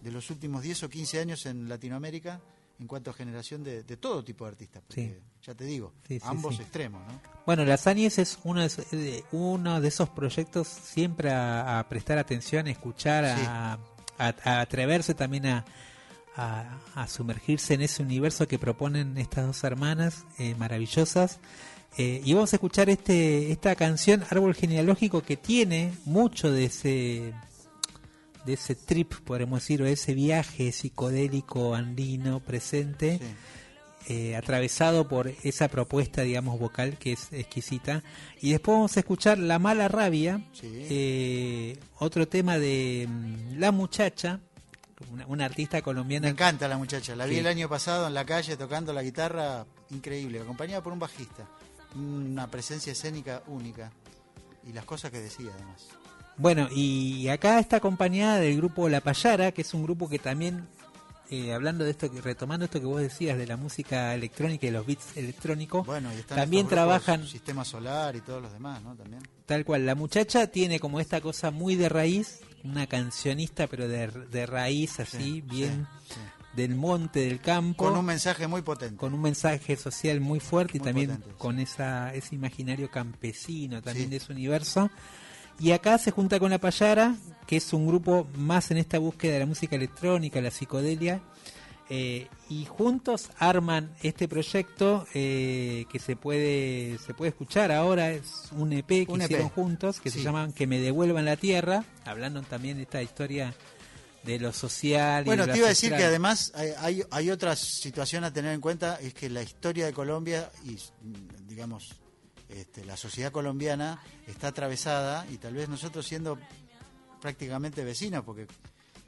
de los últimos 10 o 15 años en Latinoamérica en cuanto a generación de, de todo tipo de artistas. Porque, ya te digo, Sí, sí, ambos extremos. ¿no? Bueno, Las Áñez es uno de, esos- de- uno de esos proyectos siempre a, a prestar atención, a escuchar, a, a- a atreverse también a, a- a sumergirse en ese universo que proponen estas dos hermanas eh, maravillosas. Eh, y vamos a escuchar este esta canción Árbol Genealógico que tiene mucho de ese de ese trip, podemos decir, o ese viaje psicodélico andino presente eh, atravesado por esa propuesta, digamos, vocal que es exquisita. Y después vamos a escuchar La Mala Rabia, eh, otro tema de mm, La Muchacha, una, una artista colombiana. Me encanta la muchacha. La vi el año pasado en la calle tocando la guitarra, increíble, acompañada por un bajista. Una presencia escénica única. Y las cosas que decía, además. Bueno, y acá está acompañada del grupo La Payara, que es un grupo que también eh, hablando de esto, retomando esto que vos decías de la música electrónica y los beats electrónicos, Bueno, y están también trabajan Sistema Solar y todos los demás, ¿no? También. tal cual. La muchacha tiene como esta cosa muy de raíz, una cancionista, pero de, de raíz, así, Sí, bien sí, sí. del monte, del campo. Con un mensaje muy potente. con un mensaje social muy fuerte y también potente, con esa ese imaginario campesino también de ese universo. Y acá se junta con La Payara, que es un grupo más en esta búsqueda de la música electrónica, la psicodelia, eh, y juntos arman este proyecto eh, que se puede se puede escuchar ahora, es un EP que Un EP. hicieron juntos, que se llaman Que me devuelvan la tierra, hablando también de esta historia de lo social. y Bueno, de lo te iba a decir que además hay, hay, hay otra situación a tener en cuenta, es que la historia de Colombia y, digamos, este, la sociedad colombiana está atravesada y tal vez nosotros siendo prácticamente vecinos, porque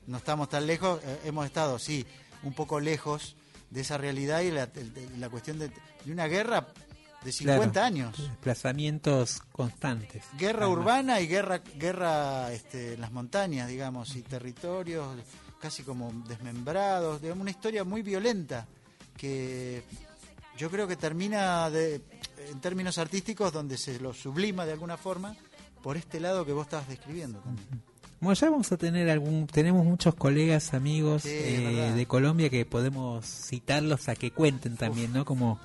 no estamos tan lejos, eh, hemos estado, sí, un poco lejos de esa realidad y la, cuestión de, de una guerra de 50 Claro, años. Desplazamientos constantes. Guerra Además. urbana y guerra guerra este, en las montañas, digamos, y territorios casi como desmembrados, digamos, una historia muy violenta que yo creo que termina de, en términos artísticos donde se lo sublima de alguna forma por este lado que vos estabas describiendo también. Bueno, ya vamos a tener algún, tenemos muchos colegas, amigos Sí, eh, de Colombia que podemos citarlos a que cuenten también, ¿no? Como,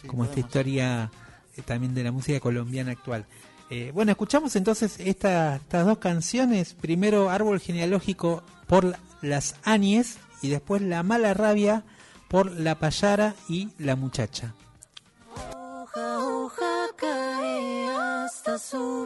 sí, como esta historia eh, también de la música colombiana actual. Eh, bueno, escuchamos entonces esta- estas dos canciones. Primero Árbol genealógico por la- las Anies y después La mala rabia por La Payara y La muchacha. Hasta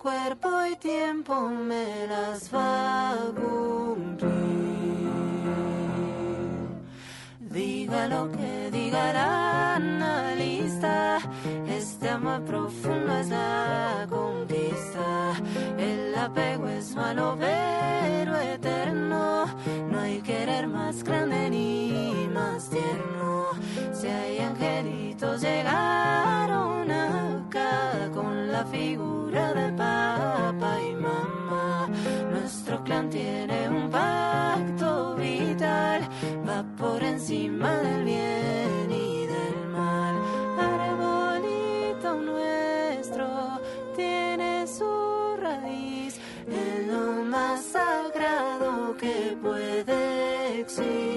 cuerpo y tiempo me las va a cumplir. Diga lo que diga la analista, este amor profundo es la conquista. El apego es malo pero eterno, no hay querer más grande ni más tierno. Si hay angelitos llegaron acá con la figura Nuestro clan tiene un pacto vital, va por encima del bien y del mal. Arbolito nuestro tiene su raíz en lo más sagrado que puede existir.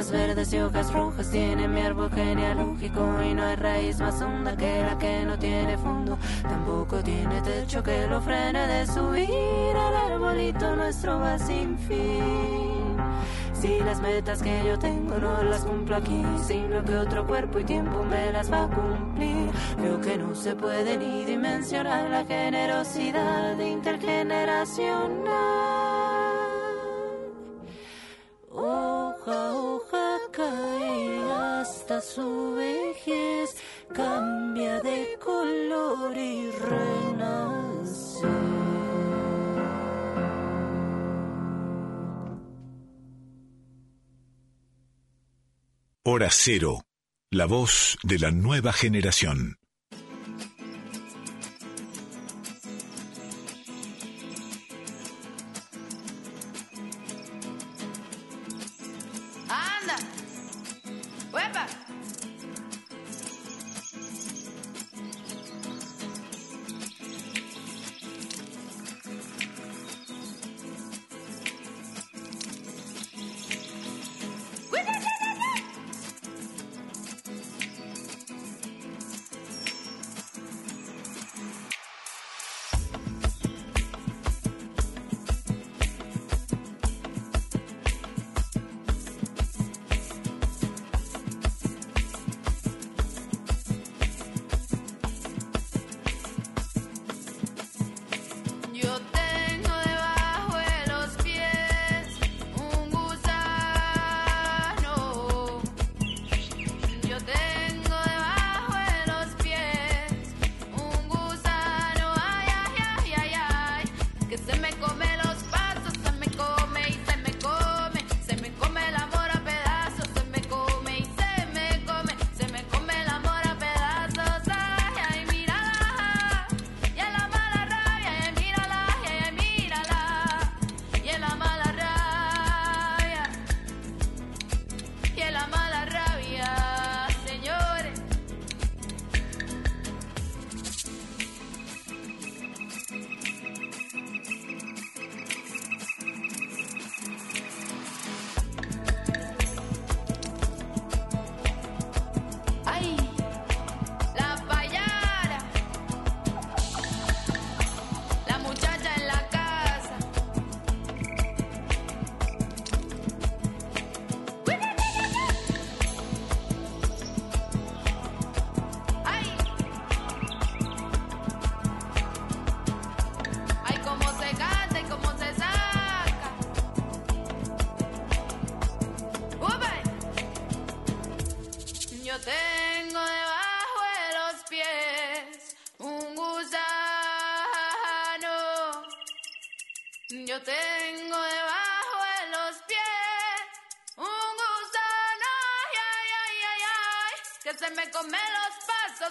Hojas verdes y hojas rojas tiene mi árbol genealógico y no hay raíz más honda que la que no tiene fondo. Tampoco tiene techo que lo frene de subir al arbolito nuestro va sin fin. Si las metas que yo tengo no las cumplo aquí, sino que otro cuerpo y tiempo me las va a cumplir. Veo que no se puede ni dimensionar la generosidad intergeneracional. Hoja, hoja cae hasta su vejez, cambia de color y renace. Hora Cero, la voz de la nueva generación.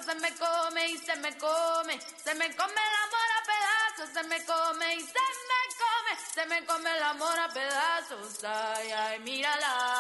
Se me come y se me come, se me come el amor a pedazos, se me come y se me come, se me come el amor a pedazos, ay, ay, mírala,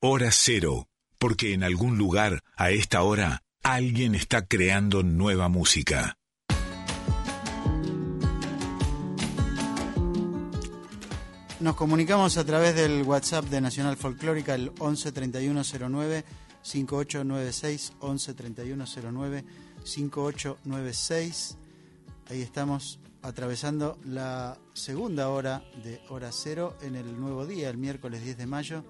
Hora cero, porque en algún lugar, a esta hora, alguien está creando nueva música. Nos comunicamos a través del WhatsApp de Nacional Folclórica, el 11 3109 5896, 11 3109 5896. Ahí estamos atravesando la segunda hora de Hora Cero en el nuevo día, el miércoles 10 de mayo.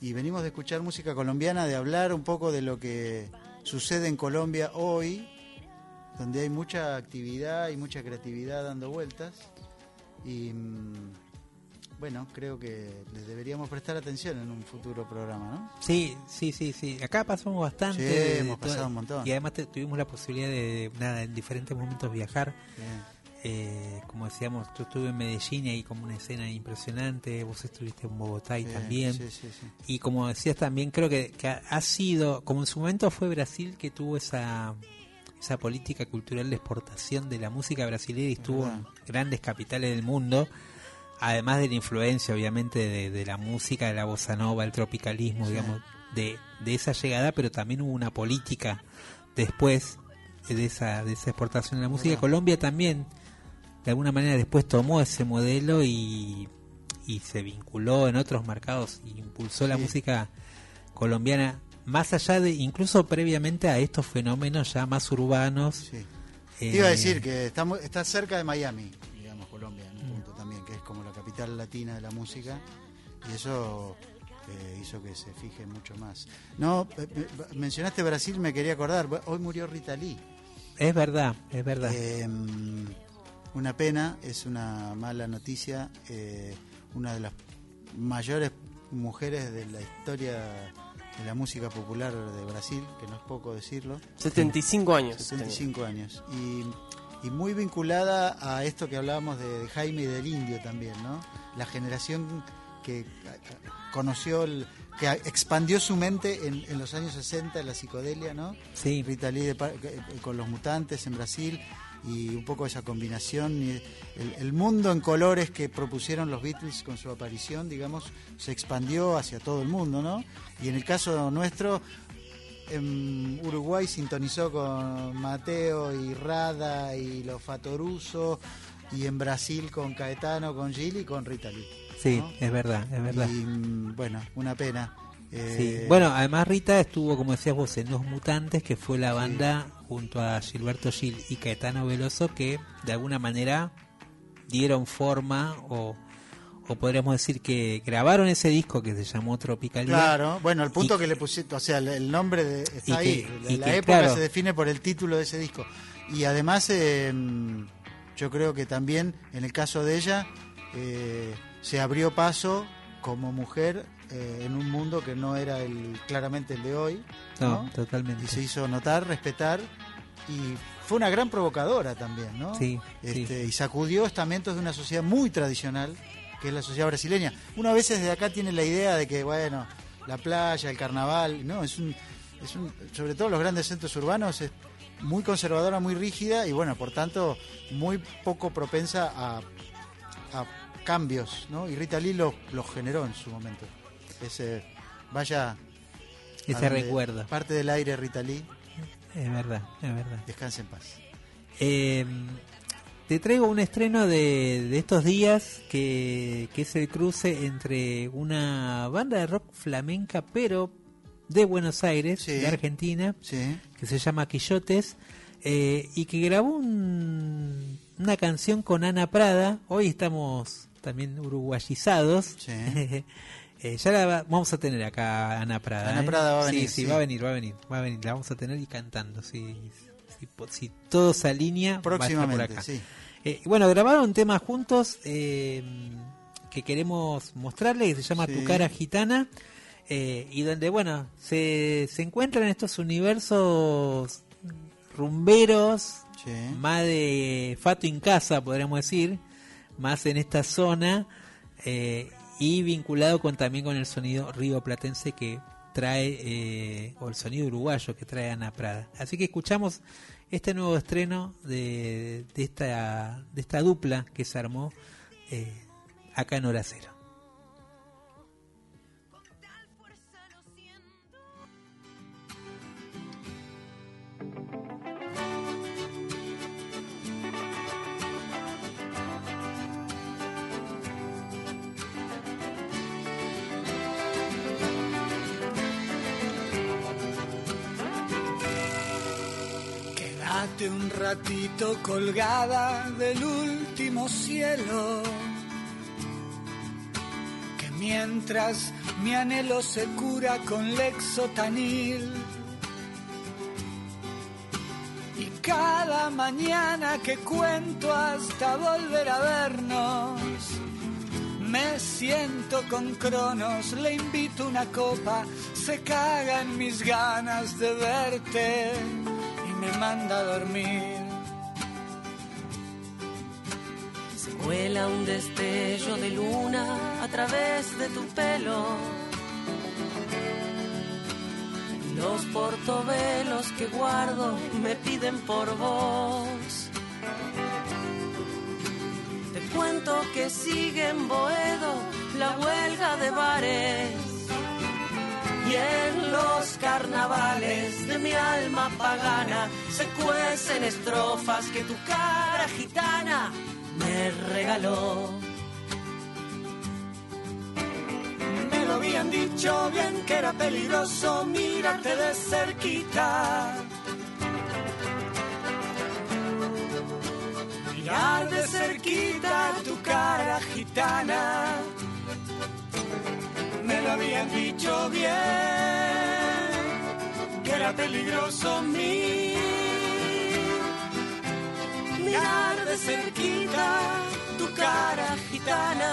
Y venimos de escuchar música colombiana, de hablar un poco de lo que sucede en Colombia hoy, donde hay mucha actividad y mucha creatividad dando vueltas. Y mm, bueno, creo que les deberíamos prestar atención en un futuro programa, ¿no? Sí, sí, sí, sí. Acá pasamos bastante. Sí, hemos pasado un montón. Y además te- tuvimos la posibilidad de, nada, en diferentes momentos viajar. Bien. Eh, como decíamos, yo estuve en Medellín y hay como una escena impresionante. Vos estuviste en Bogotá y Sí, también. sí, sí, sí. Y como decías también, creo que, que ha sido, como en su momento fue Brasil que tuvo esa esa política cultural de exportación de la música brasileña y estuvo en grandes capitales del mundo, además de la influencia obviamente de, de la música, de la bossa nova, el tropicalismo, digamos, de, de esa llegada, pero también hubo una política después de esa, de esa exportación de la música. Colombia también, de alguna manera, después tomó ese modelo y, y se vinculó en otros mercados y impulsó la música colombiana más allá de incluso previamente a estos fenómenos ya más urbanos Sí. eh, Te Iba a decir que está, está cerca de Miami, digamos, Colombia, en un punto también, que es como la capital latina de la música, y eso eh, hizo que se fije mucho más. No, eh, eh, mencionaste Brasil, me quería acordar, hoy murió Rita Lee. es verdad es verdad Eh, una pena, es una mala noticia, eh, una de las mayores mujeres de la historia de la música popular de Brasil, que no es poco decirlo. 75 años. 75 años. Y, y muy vinculada a esto que hablábamos de, Jaime y del Indio también, ¿no? La generación que conoció, el- que expandió su mente en, en los años 60, en la psicodelia, ¿no? sí Rita Lee de pa- eh, con los mutantes en Brasil y un poco esa combinación y el, el mundo en colores que propusieron los Beatles con su aparición digamos se expandió hacia todo el mundo no y en el caso nuestro en Uruguay sintonizó con Mateo y Rada y los Fatoruso y en Brasil con Caetano con Gil y con Rita Lee sí ¿no? es verdad es verdad y bueno una pena Sí. Eh, Bueno, además Rita estuvo, como decías vos, en Los Mutantes, que fue la banda junto a Gilberto Gil y Caetano Veloso que de alguna manera dieron forma o, o podríamos decir que grabaron ese disco que se llamó Tropicalidad. Claro, bueno, el punto que le pusiste, o sea, el, nombre de, está ahí. que- la y la que, época claro. se define por el título de ese disco. Y además, eh, yo creo que también en el caso de ella eh, se abrió paso como mujer eh, en un mundo que no era el claramente el de hoy. No, ¿no? totalmente. Y se hizo notar, respetar y fue una gran provocadora también, ¿no? Sí, Este, Y sacudió estamentos de una sociedad muy tradicional, que es la sociedad brasileña. Uno a veces desde acá tiene la idea de que, bueno, la playa, el carnaval, no, es un, es un, sobre todo los grandes centros urbanos, es muy conservadora, muy rígida y, bueno, por tanto, muy poco propensa a, a cambios, ¿no? Y Rita Lee lo, lo generó en su momento. Ese, vaya... Ese recuerdo. Parte del aire, Rita Lee. Es verdad, es verdad. Descanse en paz. Eh, te traigo un estreno de, de estos días que, que es el cruce entre una banda de rock flamenca, pero de Buenos Aires, Sí. de Argentina, Sí. que se llama Quillotes, eh, y que grabó un- una canción con Ana Prada. Hoy estamos también uruguayizados. Sí. (laughs) Eh, ya la va- vamos a tener acá a Ana Prada. Ana ¿eh? Prada va a venir, Sí, sí. va a venir, va a venir, va a venir. La vamos a tener y cantando. Si, si, todo se alinea, va a estar por Próximamente, acá. sí. Eh, bueno, grabaron un tema juntos eh, que queremos mostrarle, que se llama Sí. Tu cara gitana, y donde, bueno, se, se encuentran estos universos rumberos, Sí. más de Fato en casa, podríamos decir, más en esta zona, eh, y vinculado con también con el sonido río platense que trae, eh, o el sonido uruguayo que trae Ana Prada. Así que escuchamos este nuevo estreno de, de esta dupla que se armó eh, acá en Hora Cero. Un ratito colgada del último cielo. Que mientras mi anhelo se cura con lexotanil. Y cada mañana que cuento hasta volver a vernos. Me siento con Cronos, le invito una copa, se caga en mis ganas de verte me manda a dormir. Se vuela un destello de luna a través de tu pelo. Y los portovelos que guardo me piden por vos. Te cuento que sigue en Boedo la huelga de bares. Y en los carnavales de mi alma pagana se cuecen estrofas que tu cara gitana me regaló. Me lo habían dicho bien que era peligroso mirarte de cerquita. Mirar de cerquita tu cara gitana. Me lo habían dicho bien que era peligroso mi Mirar de cerquita tu cara gitana.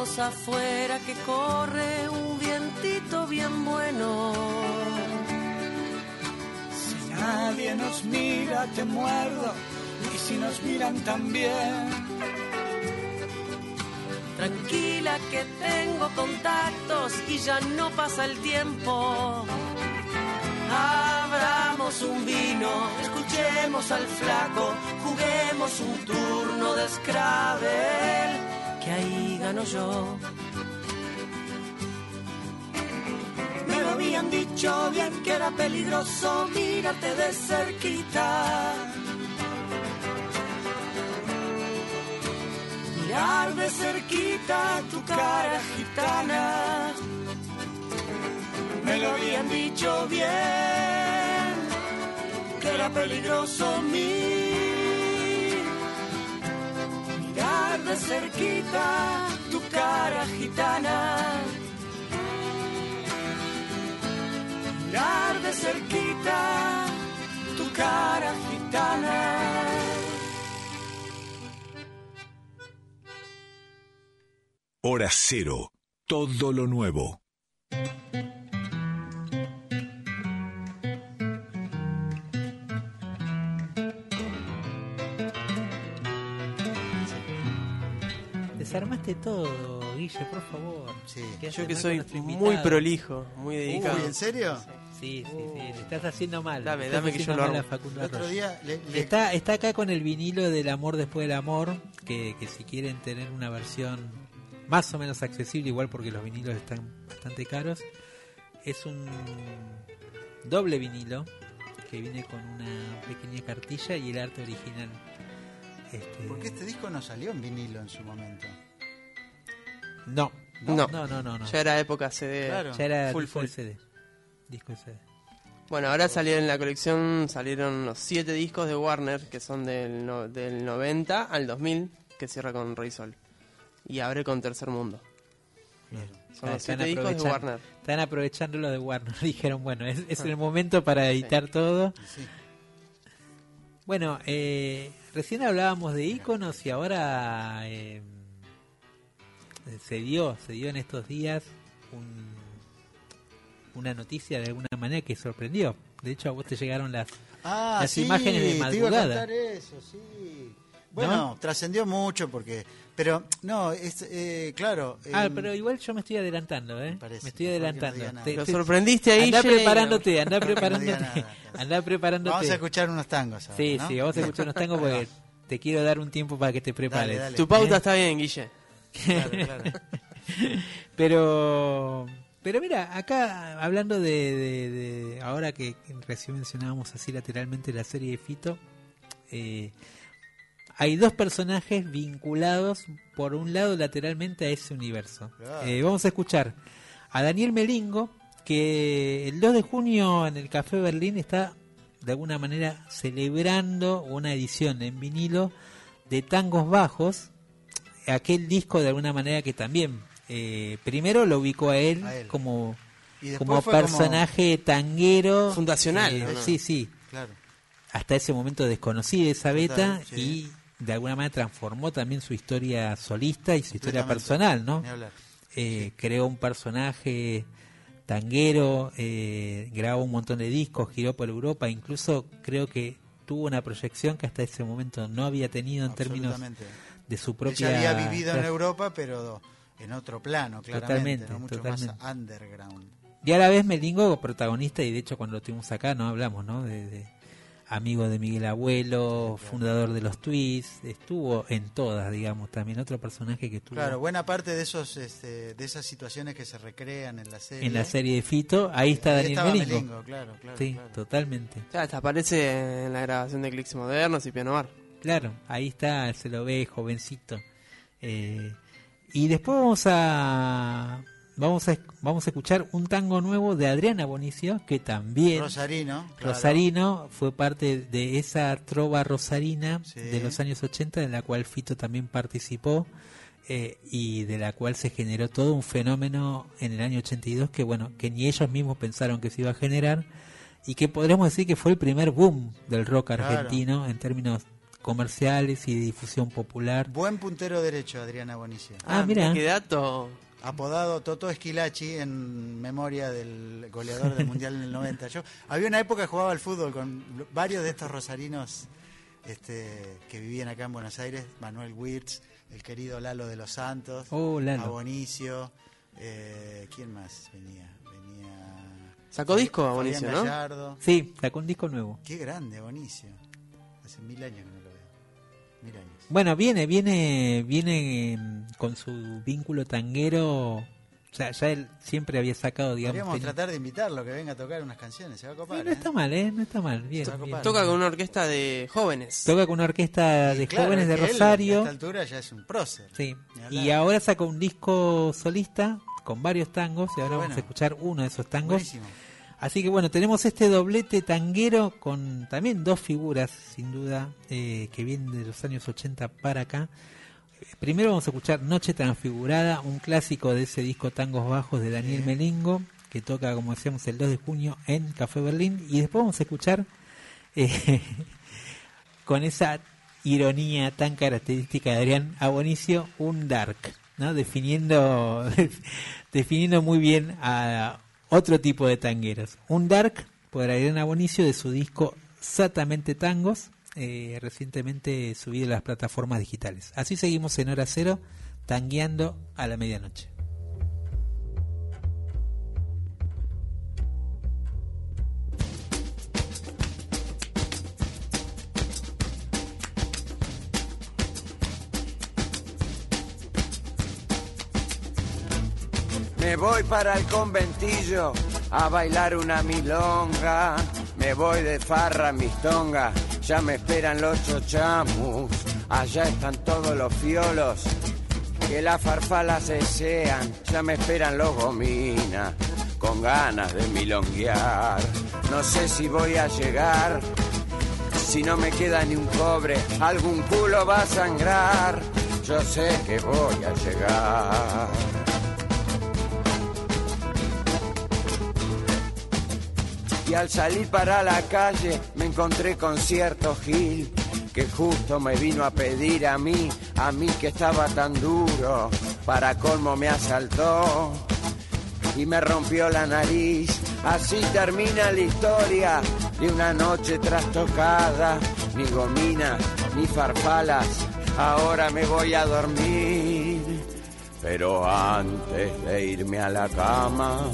Afuera que corre un vientito bien bueno. Si nadie nos mira, te muerdo. Y si nos miran también. Tranquila que tengo contactos y ya no pasa el tiempo. Abramos un vino, escuchemos al flaco, juguemos un turno de Scrabble, que ahí gano yo. Me lo habían dicho bien que era peligroso mírate de cerquita. Mirar de cerquita tu cara gitana. Me lo habían dicho bien que era peligroso mi de cerquita tu cara gitana. Mirar de cerquita tu cara gitana. Hora cero. Todo lo nuevo. Desarmaste todo, Guille, por favor. Sí. ¿Qué Yo que soy muy prolijo, muy dedicado. Uy, ¿en serio? Sí, sí, sí, le estás haciendo mal. Dame, estás dame que yo lo. Facundo El otro día le- le- Está, está acá con el vinilo del amor después del amor, que, que si quieren tener una versión más o menos accesible, igual porque los vinilos están bastante caros, es un doble vinilo que viene con una pequeña cartilla y el arte original. Este, Porque este disco no salió en vinilo en su momento. No, No. no, no, no, no. Ya era época CD. Claro. Ya era Full, disco full. CD. Disco CD. Bueno, ahora salieron en la colección, salieron los siete discos de Warner, que son del, no- del 90 al 2000, que cierra con Rey Sol. Y abre con Tercer Mundo. Son Ah, los siete discos de Warner. Están aprovechando lo de Warner. (laughs) Dijeron, bueno, es, es el momento para editar todo. Sí. Bueno, eh, recién hablábamos de iconos y ahora eh, se dio, se dio en estos días un- una noticia de alguna manera que sorprendió. De hecho, a vos te llegaron las, Ah, las sí, imágenes de Te iba a madrugada. eso, sí. Bueno, trascendió mucho porque. Pero, no, es, eh, claro. Ah, em, pero igual yo me estoy adelantando, ¿eh? parece, me estoy no adelantando. Te- Lo te- sorprendiste ahí, Andá preparándote, andá (laughs) No preparándote. nada. andá preparándote. Vamos a escuchar unos tangos ahora, Sí, ¿no? sí, vamos a escuchar unos tangos porque (laughs) te quiero dar un tiempo para que te prepares. dale. Tu pauta ¿Eh? está bien, Guille. Claro, claro. (laughs) Pero, pero mira, acá hablando de, de- de- ahora que recién mencionábamos así lateralmente la serie de Fito, eh, hay dos personajes vinculados por un lado lateralmente a ese universo. Claro. Eh, vamos a escuchar a Daniel Melingo, que el 2 de junio en el Café Berlín está de alguna manera celebrando una edición en vinilo de tangos bajos, aquel disco de alguna manera que también eh, primero lo ubicó a él, A él. como Y como fue como- personaje tanguero Fundacional, eh, sí sí Claro. hasta ese momento desconocida esa beta Total, sí. y de alguna manera transformó también su historia solista y su historia personal no. Eh, creó un personaje tanguero eh, grabó un montón de discos giró por Europa incluso creo que tuvo una proyección que hasta ese momento no había tenido en términos. De su Ella propia había vivido en Europa, pero en otro plano, claramente. Totalmente, ¿no? Mucho totalmente. más underground. Y a la vez Melingo, protagonista, y de hecho cuando lo tuvimos acá no hablamos, ¿no? De, de amigo de Miguel Abuelo, fundador de los Twists, estuvo en todas, digamos, también otro personaje que estuvo Claro, buena parte de esos este, de esas situaciones que se recrean en la serie. en la serie de Fito, ahí está Ahí Daniel Melingo. Melingo, claro, claro, sí, claro. totalmente. Ya, hasta aparece en la grabación de Clicks Modernos y Piano Bar. Claro, ahí está, se lo ve jovencito. Eh, y después vamos a vamos a vamos a escuchar un tango nuevo de Adriana Bonicio, que también Rosarino. claro. Rosarino fue parte de esa trova rosarina Sí. de los años 80 en la cual Fito también participó eh, y de la cual se generó todo un fenómeno en el año 82 que bueno que ni ellos mismos pensaron que se iba a generar y que podríamos decir que fue el primer boom del rock Claro. argentino en términos comerciales y de difusión popular. Buen puntero derecho, Adriana Bonicio. Ah, mira. Qué dato. Apodado Toto Esquilachi en memoria del goleador del Mundial en el 90. Yo había una época que jugaba al fútbol con varios de estos rosarinos este, que vivían acá en Buenos Aires, Manuel Wirtz, el querido Lalo de los Santos, Oh, Lalo. a Bonicio, eh, ¿quién más venía? Venía Sacó disco a Fabián Bonicio, ¿no? Gallardo. Sí, sacó un disco nuevo. Qué grande Bonicio. Hace mil años que no Bueno, viene, viene, viene mm, con su vínculo tanguero. O sea, ya él siempre había sacado, digamos. Podríamos tratar de invitarlo, que venga a tocar unas canciones, se va a copar. Sí, no ¿eh? está mal, ¿eh? No está mal. Bien, Se va a bien. copar. Toca con una orquesta de jóvenes. Toca con una orquesta de Claro, jóvenes de es que él, Rosario. a esta altura ya es un prócer. Sí. Y ahora sacó un disco solista con varios tangos y ahora Bueno. vamos a escuchar uno de esos tangos. Buenísimo. Así que bueno, tenemos este doblete tanguero con también dos figuras, sin duda, eh, que vienen de los años 80 para acá. Primero vamos a escuchar Noche Transfigurada, un clásico de ese disco Tangos Bajos de Daniel Melingo, que toca, como decíamos, el 2 de junio en Café Berlín. Y después vamos a escuchar, eh, (laughs) con esa ironía tan característica de Adrián Abonicio, un dark, ¿no? definiendo, (laughs) definiendo muy bien a otro tipo de tangueros. Un dark por Adrián Abonicio de su disco Satamente Tangos, eh, recientemente subido a las plataformas digitales. Así seguimos en hora cero, tangueando a la medianoche. Me voy para el conventillo a bailar una milonga. Me voy de farra, mis tongas. Ya me esperan los chochamus. Allá están todos los fiolos que las farfalas desean. Ya me esperan los gominas con ganas de milonguear. No sé si voy a llegar. Si no me queda ni un cobre, algún culo va a sangrar. Yo sé que voy a llegar. Y al salir para la calle me encontré con cierto Gil que justo me vino a pedir a mí, a mí que estaba tan duro, para colmo me asaltó y me rompió la nariz. Así termina la historia de una noche trastocada, ni gomina, ni farfalas, ahora me voy a dormir. Pero antes de irme a la cama,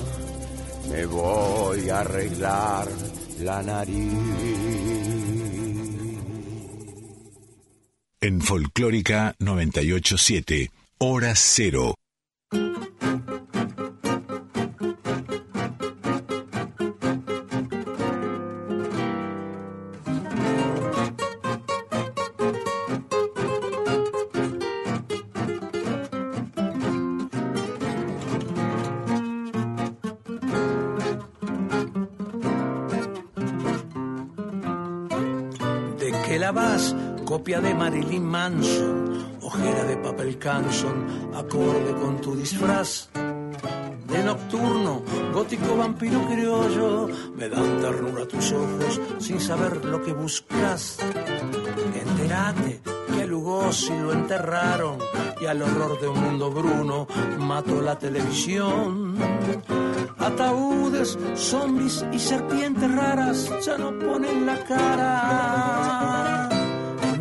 me voy a arreglar la nariz. En Folclórica 987, Hora Cero. Copia de Marilyn Manson, ojera de papel canson, acorde con tu disfraz. De nocturno, gótico vampiro criollo, me dan ternura tus ojos sin saber lo que buscas. Enterate que a Lugosi lo enterraron y al horror de un mundo bruno mató la televisión. Ataúdes, zombies y serpientes raras ya no ponen la cara.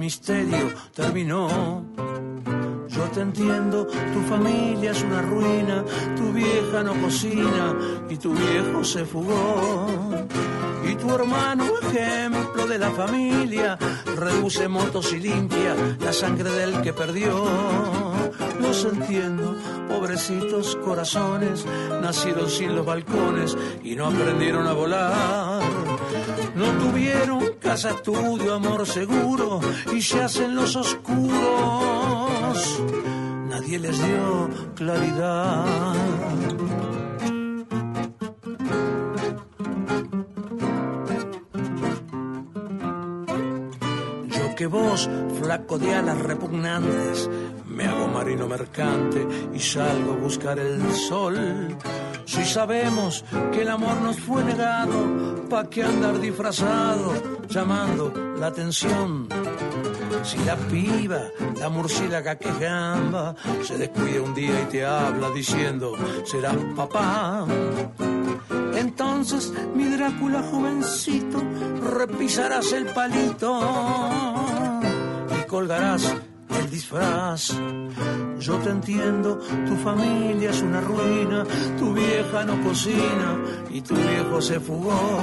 Misterio terminó. Yo te entiendo, tu familia es una ruina, tu vieja no cocina y tu viejo se fugó. Y tu hermano, ejemplo de la familia, reduce motos y limpia la sangre del que perdió. Los entiendo, pobrecitos corazones, nacidos sin los balcones y no aprendieron a volar. No tuvieron casa, estudio, amor seguro y se hacen los oscuros. Nadie les dio claridad. Yo que vos, flaco de alas repugnantes, me hago marino mercante y salgo a buscar el sol. Si sabemos que el amor nos fue negado, ¿pa' qué andar disfrazado llamando la atención? Si la piba, la murciélaga que gamba, se descuida un día y te habla diciendo, serás papá. Entonces, mi Drácula jovencito, repisarás el palito y colgarás el disfraz. Yo te entiendo, tu familia es una ruina, tu vieja no cocina y tu viejo se fugó.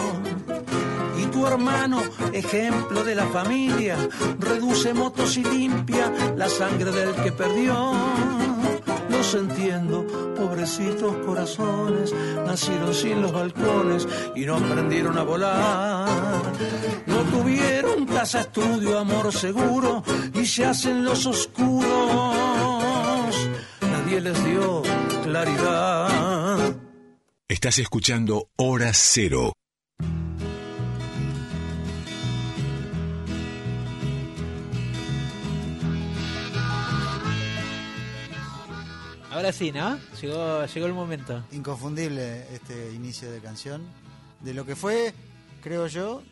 Y tu hermano, ejemplo de la familia, reduce motos y limpia la sangre del que perdió. Los entiendo, pobrecitos corazones, nacieron sin los balcones y no aprendieron a volar. No tuvieron casa, estudio, amor seguro y se hacen los oscuros. Nadie les dio claridad. Estás escuchando Hora Cero. Ahora sí, ¿no? Llegó, llegó el momento. Inconfundible este inicio de canción. De lo que fue, creo yo,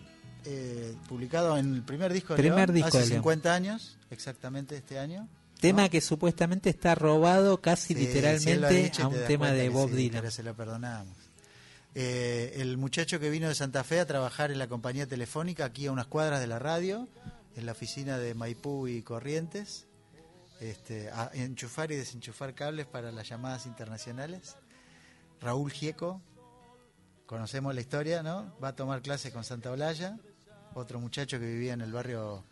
eh, publicado en el primer disco de Primer León, disco hace de León. 50 años, exactamente este año. Tema que supuestamente está robado casi Sí, literalmente a un tema de Bob sí, Dylan. pero se lo perdonamos. Eh, el muchacho que vino de Santa Fe a trabajar en la compañía telefónica aquí a unas cuadras de la radio, en la oficina de Maipú y Corrientes, este, a enchufar y desenchufar cables para las llamadas internacionales. Raúl Gieco, conocemos la historia, ¿no? Va a tomar clases con Santa Olalla, otro muchacho que vivía en el barrio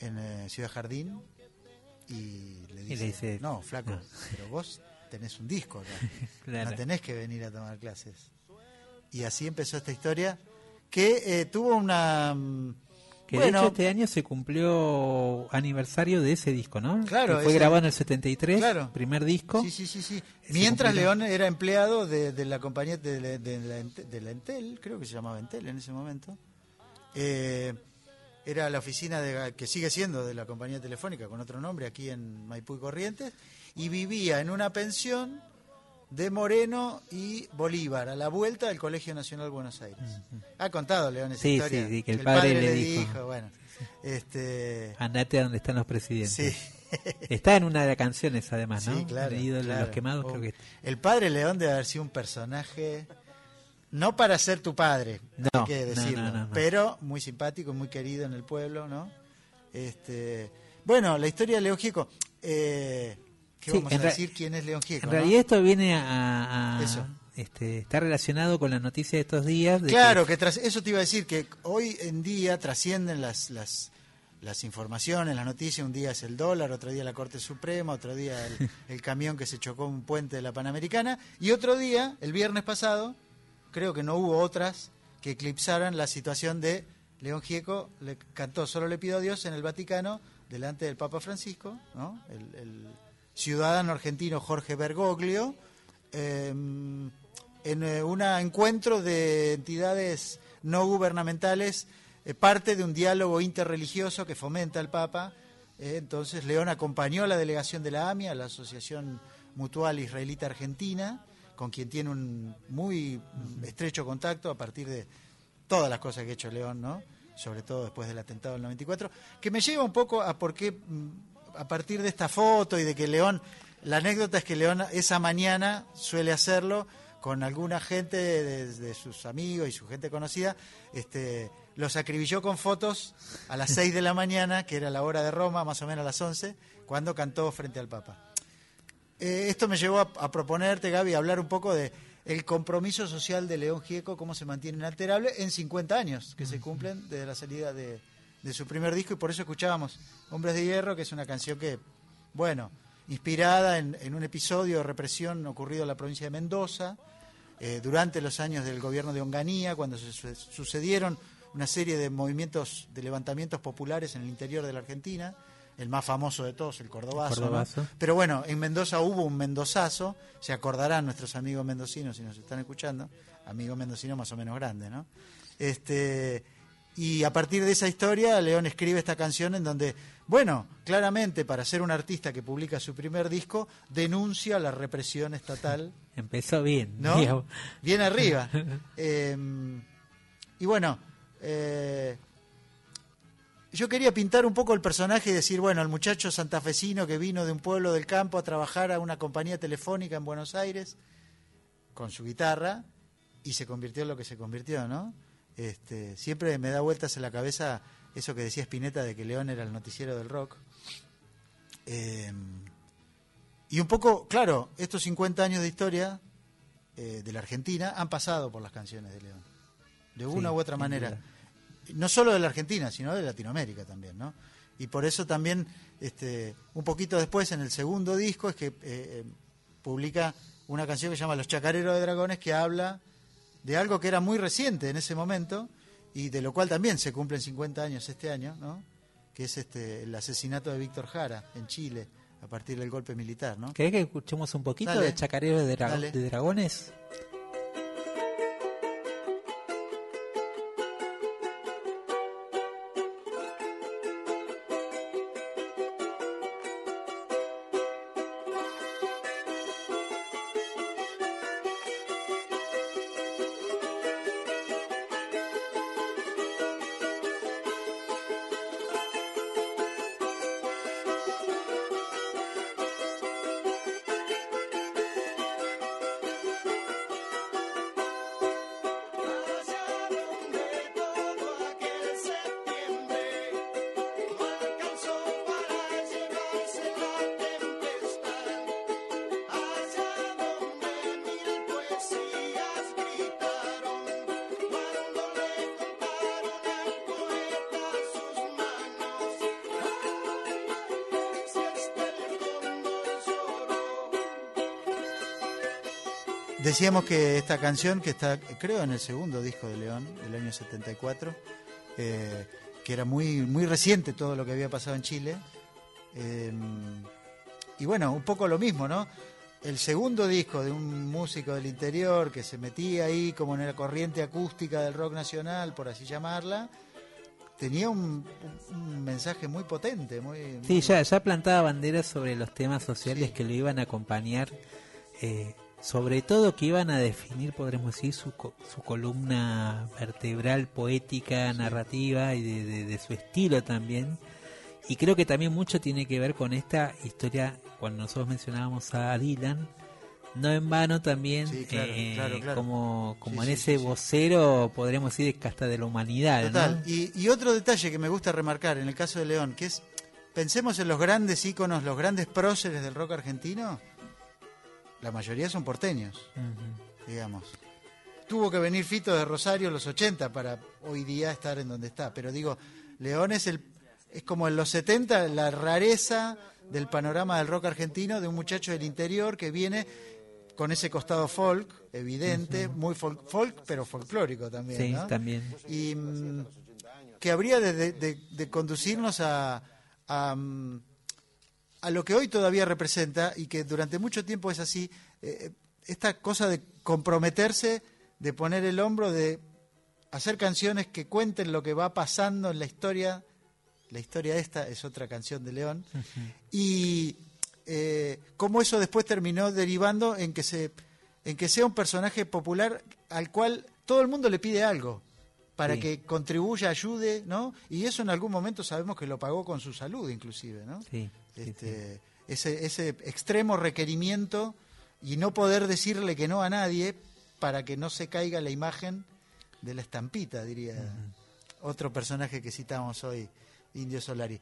en eh, Ciudad Jardín, y le Y dice, le dice, no, flaco, no. pero vos tenés un disco acá. (laughs) Claro. No tenés que venir a tomar clases. Y así empezó esta historia que eh, tuvo una... Que bueno, de hecho este año se cumplió aniversario de ese disco, ¿no? Claro, Que fue ese- grabado en el 73, Claro. primer disco. Sí, sí, sí, sí. Mientras León era empleado de, de la compañía de, la- de la, de la Entel, creo que se llamaba Entel en ese momento. Eh, era la oficina de, que sigue siendo de la compañía telefónica con otro nombre aquí en Maipú y Corrientes y vivía en una pensión de Moreno y Bolívar a la vuelta del Colegio Nacional Buenos Aires. Ha contado León esa Sí, historia. sí, sí, que el padre le dijo. bueno, este Andate a donde están los presidentes. Sí. Está en una de las canciones además, ¿no? Sí, claro. El ídolo de claro. los quemados, Oh, creo que El padre León debe haber sido un personaje, no para ser tu padre, No, hay que decirlo, no, no, no. pero muy simpático, muy querido en el pueblo, ¿no? Este, bueno, la historia de León Gieco. Eh, ¿Qué Sí, vamos en a decir? ¿Quién es León Gieco? En no? realidad esto viene a, a- Eso. este, está relacionado con la noticia de estos días. de Claro, que tras, eso te iba a decir, que hoy en día trascienden las, las, las informaciones, las noticias. Un día es el dólar, otro día la Corte Suprema, otro día el, (laughs) el camión que se chocó en un puente de la Panamericana. Y otro día, el viernes pasado, creo que no hubo otras que eclipsaran la situación de León Gieco, le cantó Solo le pido a Dios en el Vaticano, delante del Papa Francisco, ¿no? el, el ciudadano argentino Jorge Bergoglio. eh, en eh, un encuentro de entidades no gubernamentales, eh, parte de un diálogo interreligioso que fomenta el Papa. Eh, entonces León acompañó a la delegación de la AMIA, la Asociación Mutual Israelita Argentina, con quien tiene un muy estrecho contacto a partir de todas las cosas que ha hecho León, ¿no? Sobre todo después del atentado del 94, que me lleva un poco a por qué, mm, a partir de esta foto y de que León, la anécdota es que León esa mañana suele hacerlo con alguna gente de, de sus amigos y su gente conocida, este, los acribilló con fotos a las 6 de la mañana, que era la hora de Roma, más o menos a las 11, cuando cantó frente al Papa. Eh, esto me llevó a, a proponerte, Gaby, hablar un poco de el compromiso social de León Gieco, cómo se mantiene inalterable en 50 años que se cumplen desde la salida de, de su primer disco y por eso escuchábamos Hombres de Hierro, que es una canción que, bueno, inspirada en, en un episodio de represión ocurrido en la provincia de Mendoza, eh, durante los años del gobierno de Onganía, cuando se su- sucedieron una serie de movimientos, de levantamientos populares en el interior de la Argentina, el más famoso de todos, el Cordobazo. El ¿no? Cordobazo. Pero bueno, en Mendoza hubo un mendozazo, se acordarán nuestros amigos mendocinos si nos están escuchando, amigos mendocinos más o menos grandes, ¿no? Este, y a partir de esa historia, León escribe esta canción en donde, bueno, claramente para ser un artista que publica su primer disco, denuncia la represión estatal (laughs) Empezó bien. ¿no? Bien arriba. (laughs) Eh, y bueno, eh, yo quería pintar un poco el personaje y decir, bueno, el muchacho santafesino que vino de un pueblo del campo a trabajar a una compañía telefónica en Buenos Aires con su guitarra y se convirtió en lo que se convirtió, ¿no? Este, siempre me da vueltas en la cabeza eso que decía Spinetta de que León era el noticiero del rock. Eh, y un poco, claro, estos 50 años de historia eh, de la Argentina han pasado por las canciones de León, de una Sí, u otra manera. No solo de la Argentina, sino de Latinoamérica también, ¿no? Y por eso también, este, un poquito después, en el segundo disco, es que eh, publica una canción que se llama Los Chacareros de Dragones, que habla de algo que era muy reciente en ese momento y de lo cual también se cumplen 50 años este año, ¿no? Que es este el asesinato de Víctor Jara en Chile a partir del golpe militar, ¿no? ¿Querés que escuchemos un poquito Dale. de Chacarero de, Dra- Dale. de Dragones? Decíamos que esta canción, que está, creo, en el segundo disco de León, del año 74, eh, que era muy, muy reciente todo lo que había pasado en Chile. eh, y bueno, un poco lo mismo, ¿no? El segundo disco de un músico del interior que se metía ahí como en la corriente acústica del rock nacional, por así llamarla, tenía un, mensaje muy potente, muy... Sí, ya, ya plantaba banderas sobre los temas sociales que lo iban a acompañar, eh, sobre todo que iban a definir, podremos decir, su, su columna vertebral, poética, narrativa y de, de- de su estilo también. Y creo que también mucho tiene que ver con esta historia, cuando nosotros mencionábamos a Dylan, no en vano también, Sí, claro, eh, claro, claro. como, como Sí, en sí, ese vocero, podremos decir, que hasta de la humanidad. ¿no? Total. Y, y otro detalle que me gusta remarcar en el caso de León, que es, pensemos en los grandes íconos, los grandes próceres del rock argentino, la mayoría son porteños, digamos. Tuvo que venir Fito de Rosario en los 80 para hoy día estar en donde está, pero digo, León es el es como en los 70 la rareza del panorama del rock argentino de un muchacho del interior que viene con ese costado folk evidente, muy folk, folk, pero folclórico también, Sí, ¿no? también. y mm, que habría de, de- de- de conducirnos a, a, mm, a lo que hoy todavía representa y que durante mucho tiempo es así, eh, esta cosa de comprometerse, de poner el hombro, de hacer canciones que cuenten lo que va pasando en la historia. La historia esta es otra canción de León. Y eh, cómo eso después terminó derivando en que se en que sea un personaje popular al cual todo el mundo le pide algo para Sí. que contribuya, ayude, ¿no? Y eso en algún momento sabemos que lo pagó con su salud, inclusive, ¿no? Sí, Este, Ese, ese extremo requerimiento y no poder decirle que no a nadie para que no se caiga la imagen de la estampita, diría otro personaje que citamos hoy, Indio Solari.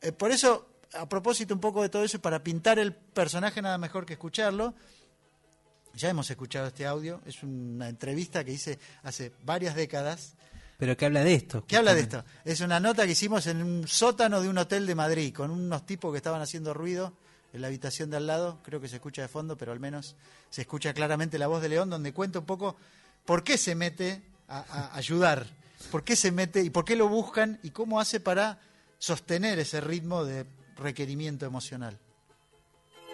Eh, por eso, a propósito un poco de todo eso, para pintar el personaje nada mejor que escucharlo, ya hemos escuchado este audio, es una entrevista que hice hace varias décadas, Pero que habla de esto. ¿Qué habla de esto? Es una nota que hicimos en un sótano de un hotel de Madrid, con unos tipos que estaban haciendo ruido en la habitación de al lado. Creo que se escucha de fondo, pero al menos se escucha claramente la voz de León, donde cuenta un poco por qué se mete a, a ayudar, por qué se mete y por qué lo buscan y cómo hace para sostener ese ritmo de requerimiento emocional.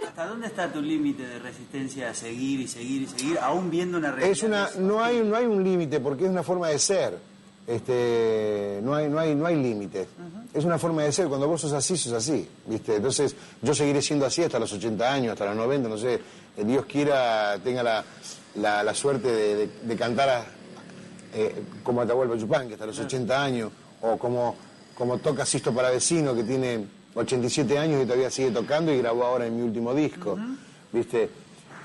¿Hasta dónde está tu límite de resistencia a seguir y seguir y seguir, aún viendo una realidad? Es una, no hay, no hay un límite porque es una forma de ser. Este, no hay, no hay, no hay límites. Es una forma de ser. Cuando vos sos así, sos así. ¿viste? Entonces, yo seguiré siendo así hasta los 80 años, hasta los 90, no sé. eh, Dios quiera tenga la, la- la suerte de, de- de cantar a- eh, como Atahualpa Yupanqui hasta los 80 años, o como, como toca Sisto para Vecino, que tiene 87 años y todavía sigue tocando y grabó ahora en mi último disco. ¿Viste?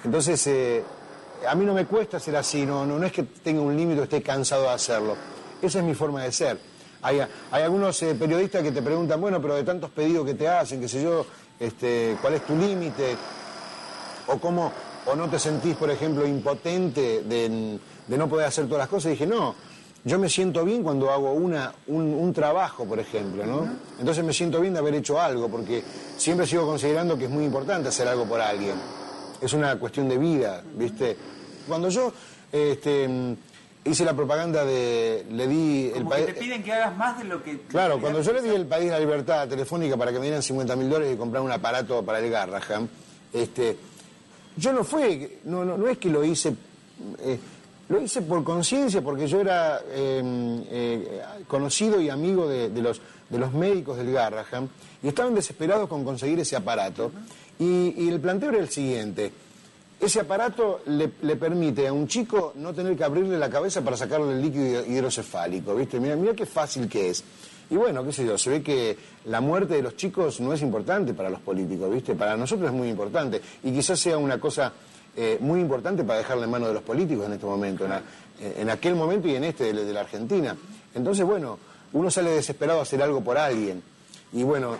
Entonces, eh, a mí no me cuesta ser así, no, no, no es que tenga un límite o esté cansado de hacerlo. Esa es mi forma de ser. Hay, hay algunos eh, periodistas que te preguntan, bueno, pero de tantos pedidos que te hacen, qué sé yo, este, ¿cuál es tu límite? O cómo, o no te sentís, por ejemplo, impotente de, de no poder hacer todas las cosas. Y dije, no, yo me siento bien cuando hago una, un, un trabajo, por ejemplo, ¿no? Entonces me siento bien de haber hecho algo, porque siempre sigo considerando que es muy importante hacer algo por alguien. Es una cuestión de vida, ¿viste? Cuando yo este, hice la propaganda de, le di el Como país... te piden que hagas más de lo que... Claro, cuando yo le di el país la libertad telefónica para que me dieran 50 mil dólares y comprar un aparato para el Garraham, este, yo no fue, no, no, no es que lo hice, eh, lo hice por conciencia, porque yo era eh, eh, conocido y amigo de, de los, de los médicos del Garraham y estaban desesperados con conseguir ese aparato. Y, y el planteo era el siguiente. Ese aparato le, permite a un chico no tener que abrirle la cabeza para sacarle el líquido hidrocefálico, ¿viste? Mira, mira qué fácil que es. Y bueno, qué sé yo, se ve que la muerte de los chicos no es importante para los políticos, ¿viste? Para nosotros es muy importante. Y quizás sea una cosa eh, muy importante para dejarle en manos de los políticos en este momento, en, a- en aquel momento y en este de, de la Argentina. Entonces, bueno, uno sale desesperado a hacer algo por alguien. Y bueno,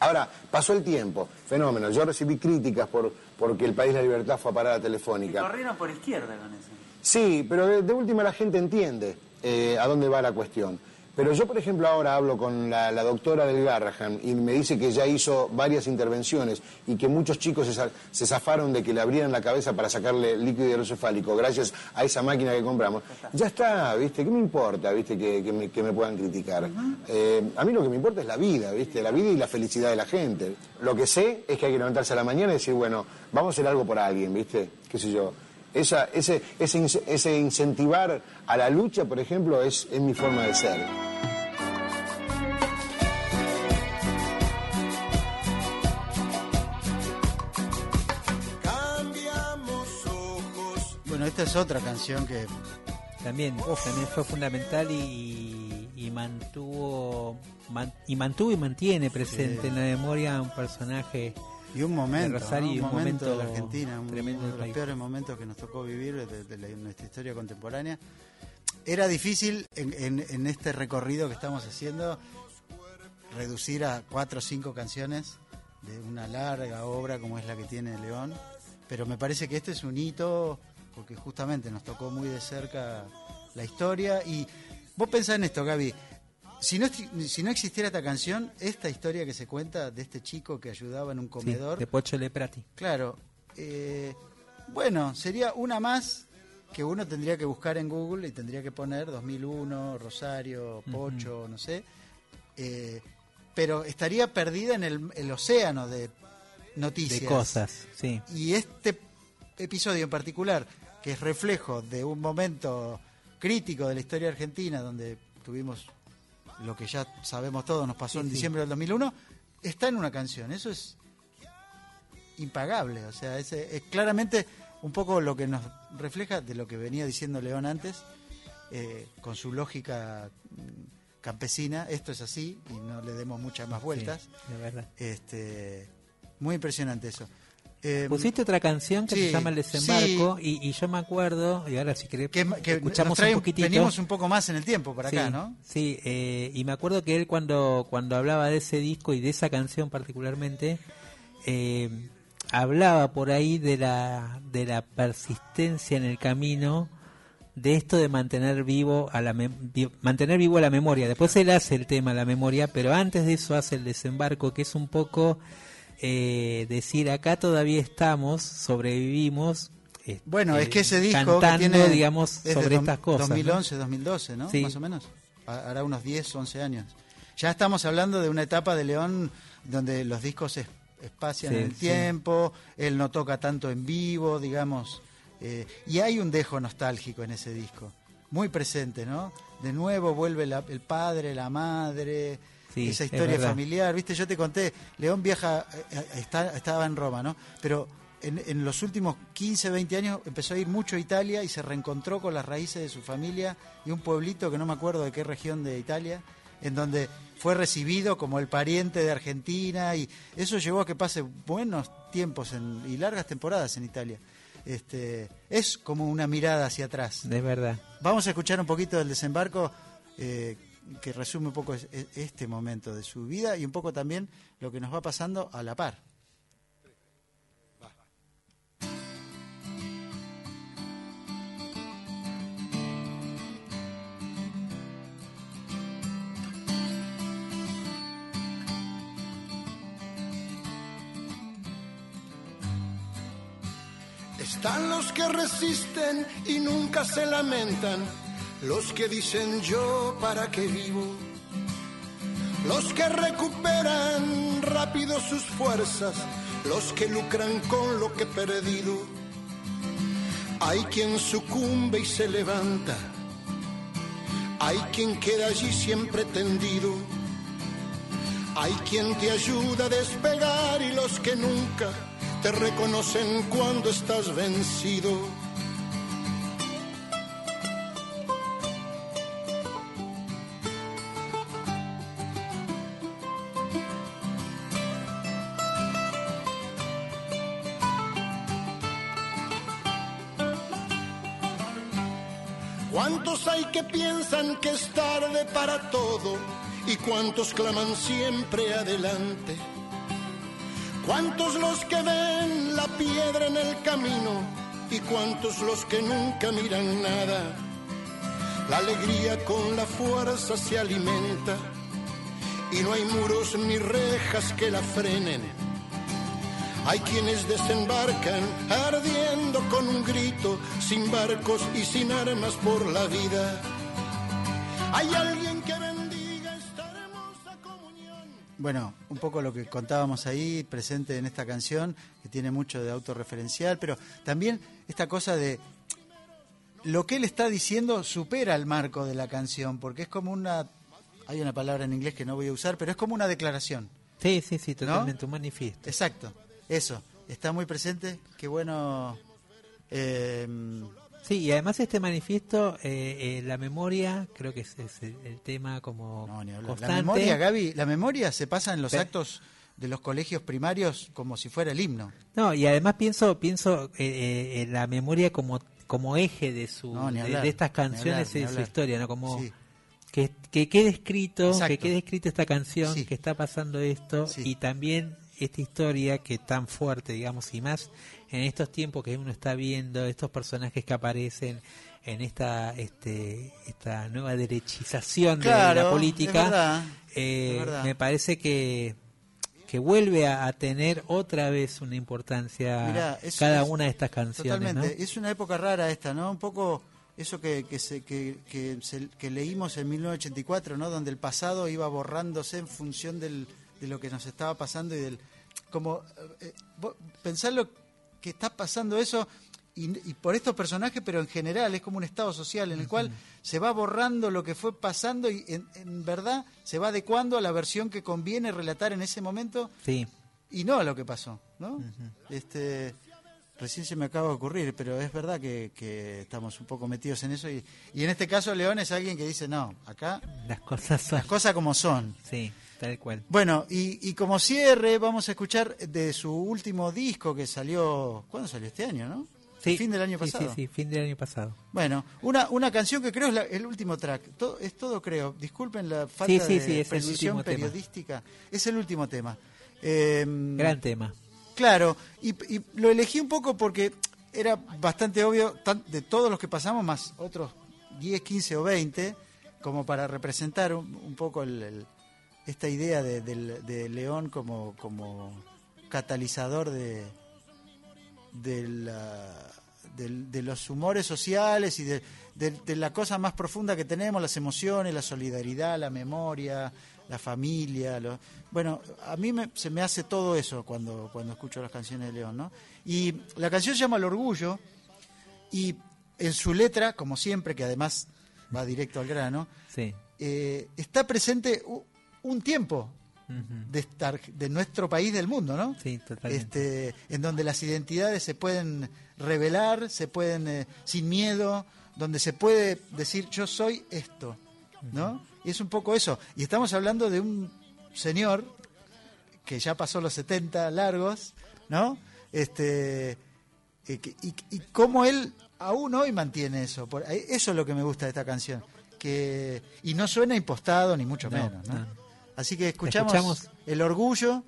Ahora, pasó el tiempo, fenómeno. Yo recibí críticas por porque el País de la Libertad fue a parada telefónica. Corrieron por izquierda con eso. Sí, pero de, de última la gente entiende eh, a dónde va la cuestión. Pero yo, por ejemplo, ahora hablo con la, la doctora del Garrahan y me dice que ya hizo varias intervenciones y que muchos chicos se, se zafaron de que le abrieran la cabeza para sacarle líquido hidrocefálico gracias a esa máquina que compramos. Ya está, ¿viste? ¿Qué me importa, ¿viste? Que, que me, que me puedan criticar. Eh, a mí lo que me importa es la vida, ¿viste? La vida y la felicidad de la gente. Lo que sé es que hay que levantarse a la mañana y decir, bueno, vamos a hacer algo por alguien, ¿viste? ¿Qué sé yo? Esa, ese, ese, ese incentivar a la lucha, por ejemplo, es, es mi forma de ser. Esta es otra canción que También, también fue fundamental y, y mantuvo man- y mantuvo y mantiene presente Sí. en la memoria un personaje y un momento, de Rosario un un momento, momento de la Argentina, un- tremendo uno de los país. peores momentos que nos tocó vivir de, de la- nuestra historia contemporánea. Era difícil en, en- en este recorrido que estamos haciendo reducir a cuatro o cinco canciones de una larga obra como es la que tiene León, pero me parece que este es un hito porque justamente nos tocó muy de cerca la historia y vos pensás en esto, Gaby. Si no, si no existiera esta canción, esta historia que se cuenta de este chico que ayudaba en un Sí, comedor, de Pocho Leprati. Claro. eh, bueno, sería una más que uno tendría que buscar en Google y tendría que poner 2001, Rosario, Pocho, no sé. eh, pero estaría perdida en el, el océano de noticias. De cosas, sí. Y este episodio en particular, que es reflejo de un momento crítico de la historia argentina, donde tuvimos lo que ya sabemos todos, nos pasó Sí, en sí. diciembre del 2001, está en una canción. Eso es impagable. O sea, es, es claramente un poco lo que nos refleja de lo que venía diciendo León antes, eh, con su lógica mm, campesina. Esto es así y no le demos muchas más vueltas. Sí, de verdad. Este, muy impresionante eso. Eh, Pusiste otra canción que sí, se llama El Desembarco y, y yo me acuerdo, y ahora si querés que escuchamos trae- un poquitito. Venimos un poco más en el tiempo para acá, ¿no? Sí, eh, y me acuerdo que él cuando, cuando hablaba de ese disco y de esa canción particularmente, eh, hablaba por ahí de la, de la persistencia en el camino, de esto de mantener vivo a la mantener vivo la memoria. Después él hace el tema la memoria, pero antes de eso hace el desembarco, que es un poco eh, decir acá todavía estamos, sobrevivimos. eh, Bueno, es que ese disco cantando, que tiene digamos, sobre estas cosas. ¿no? 2011, 2012, ¿no? Sí. Más o menos. Ha- Hará unos 10, 11 años. Ya estamos hablando de una etapa de León donde los discos se es- espacian Sí, en el sí. tiempo, él no toca tanto en vivo, digamos, eh, y hay un dejo nostálgico en ese disco, muy presente, ¿no? De nuevo vuelve la- el padre, la madre, Sí, esa es historia familiar, viste, yo te conté, León viaja, eh, eh, está, estaba en Roma, ¿no? Pero en, en los últimos 15, 20 años empezó a ir mucho a Italia y se reencontró con las raíces de su familia y un pueblito que no me acuerdo de qué región de Italia, en donde fue recibido como el pariente de Argentina y eso llevó a que pase buenos tiempos en- y largas temporadas en Italia. Este, es como una mirada hacia atrás. De verdad. Vamos a escuchar un poquito del desembarco eh, que resume un poco es- es- este momento de su vida y un poco también lo que nos va pasando a la par. Están los que resisten y nunca se lamentan, los que dicen yo para qué vivo, los que recuperan rápido sus fuerzas, los que lucran con lo que he perdido. Hay quien sucumbe y se levanta, hay quien queda allí siempre tendido, hay quien te ayuda a despegar y los que nunca te reconocen cuando estás vencido. Piensan que es tarde para todo? ¿Y cuántos claman siempre adelante? ¿Cuántos los que ven la piedra en el camino? ¿Y cuántos los que nunca miran nada? La alegría con la fuerza se alimenta y no hay muros ni rejas que la frenen. Hay quienes desembarcan ardiendo con un grito, sin barcos y sin armas por la vida. Hay alguien que bendiga esta hermosa comunión. Bueno, un poco lo que contábamos ahí, presente en esta canción, que tiene mucho de autorreferencial, pero también esta cosa de lo que él está diciendo supera el marco de la canción, porque es como una, hay una palabra en inglés que no voy a usar, pero es como una declaración. Sí, sí, sí, ¿no? totalmente, un manifiesto. Exacto, eso, está muy presente, qué bueno. eh, Sí, y además este manifiesto, eh, eh, la memoria, creo que es, es el, el tema como constante. la memoria, Gaby, la memoria se pasa en los actos de los colegios primarios como si fuera el himno. No, y además pienso pienso eh, eh, en la memoria como como eje de su No, de, estas canciones hablar, y de su historia, ¿no? Como Sí. que, que quede escrito, Exacto. que quede escrita esta canción, Sí. que está pasando esto y también esta historia que tan fuerte, digamos, y más en estos tiempos que uno está viendo, estos personajes que aparecen en esta este esta nueva derechización de la es política, verdad, eh, es verdad. me parece que que vuelve a, a tener otra vez una importancia Mirá, cada es- una de estas canciones, Totalmente. ¿no? Es una época rara esta, ¿no? Un poco eso que, que, se, que, que, se- que leímos en 1984, ¿no? Donde el pasado iba borrándose en función del, de lo que nos estaba pasando y del... Como, eh, pensar lo que está pasando eso y, y por estos personajes, pero en general es como un estado social en el cual se va borrando lo que fue pasando y en, en verdad se va adecuando a la versión que conviene relatar en ese momento Sí. y no a lo que pasó, ¿no? Este recién se me acaba de ocurrir, pero es verdad que, que estamos un poco metidos en eso y, y en este caso León es alguien que dice no, acá Las cosas son. las cosas como son. Sí, tal cual. Bueno, y, y como cierre vamos a escuchar de su último disco que salió, ¿cuándo salió este año, no? Sí. Fin del año Sí, pasado. Sí, sí, fin del año pasado. Bueno, una, una canción que creo es la- el último track. Todo, es todo creo. Disculpen la falta Sí, sí, de sí, precisión tema. periodística. Es el último tema. Eh, Gran tema. Claro, y, y lo elegí un poco porque era bastante obvio, tan- de todos los que pasamos, más otros 10, 15 o 20, como para representar un, un poco el- el- esta idea de, León como, como catalizador de, de, la- del- de los humores sociales y de, la cosa más profunda que tenemos, las emociones, la solidaridad, la memoria, la familia. lo- bueno, a mí me- se me hace todo eso cuando, cuando escucho las canciones de León. ¿no? Y la canción se llama El Orgullo y en su letra, como siempre, que además va directo al grano, Sí. eh, está presente un tiempo de estar de nuestro país del mundo, ¿no? Sí, totalmente. Este, en donde las identidades se pueden revelar, se pueden eh, sin miedo, donde se puede decir yo soy esto, ¿no? Y es un poco eso. Y estamos hablando de un señor que ya pasó los 70 largos, ¿no? Este eh, que- y, y cómo él aún hoy mantiene eso. Por, ahí- eso es lo que me gusta de esta canción. Que, y no suena impostado, ni mucho No, menos. ¿no? no. Así que escuchamos, Escuchamos. el orgullo,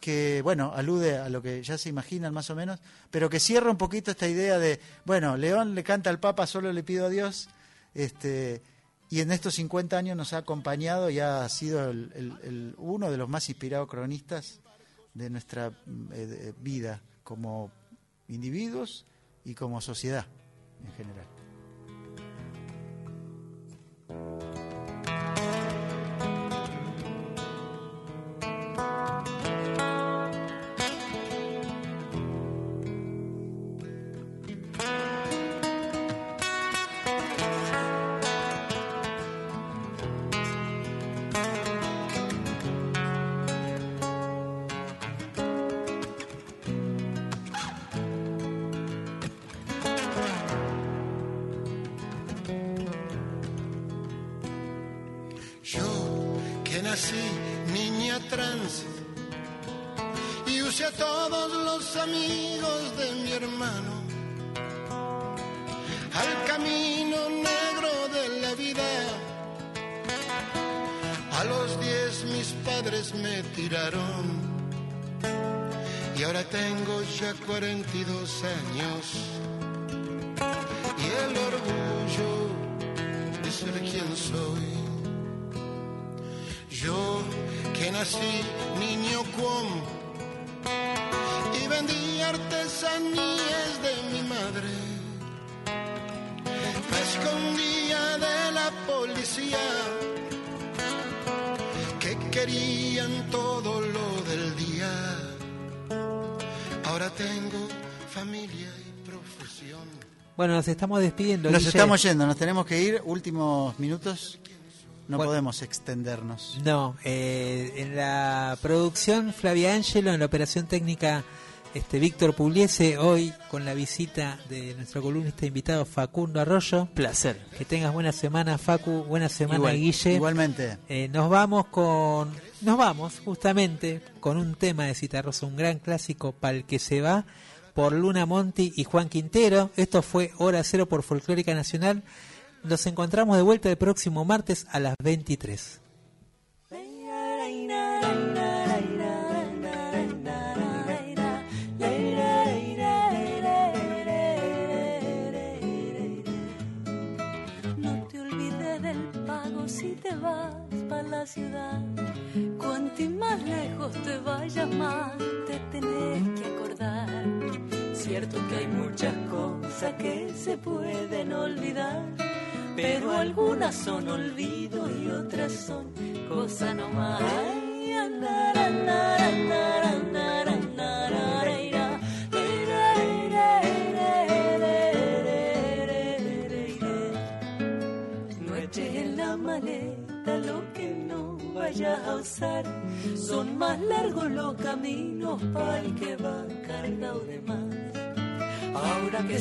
que bueno, alude a lo que ya se imaginan más o menos, pero que cierra un poquito esta idea de, bueno, León le canta al Papa, solo le pido a Dios, este, y en estos 50 años nos ha acompañado y ha sido el- el- el- uno de los más inspirados cronistas de nuestra mm, eh, vida como individuos y como sociedad en general. Y usé a todos los amigos de mi hermano al camino negro de la vida. A los diez mis padres me tiraron y ahora tengo ya 42 años y el orgullo es ser quien soy. Yo que nací niño con vendí artesanías de mi madre. Me escondía de la policía que querían todo lo del día. Ahora tengo familia y profesión. Bueno, nos estamos despidiendo. Nos Guille. estamos yendo, nos tenemos que ir. Últimos minutos. No podemos extendernos. No, eh, en la producción Flavia Ángelo, en la operación técnica este Víctor Pugliese, hoy con la visita de nuestro columnista invitado Facundo Arroyo. Placer. Que tengas buena semana, Facu, buena semana, Igual, Guille. igualmente. Eh, nos vamos con, nos vamos justamente con un tema de Citarrosa, un gran clásico para el que se va por Luna Monti y Juan Quintero. Esto fue Hora Cero por Folclórica Nacional. Nos encontramos de vuelta el próximo martes a las 23. Ciudad. Cuanto más lejos te vayas más, te tenés que acordar. Cierto que hay muchas cosas que se pueden olvidar, pero algunas son olvido y otras son cosas nomás. Ay, andar, andar, andar, Son más largos los caminos para el que va cargado de más. Ahora que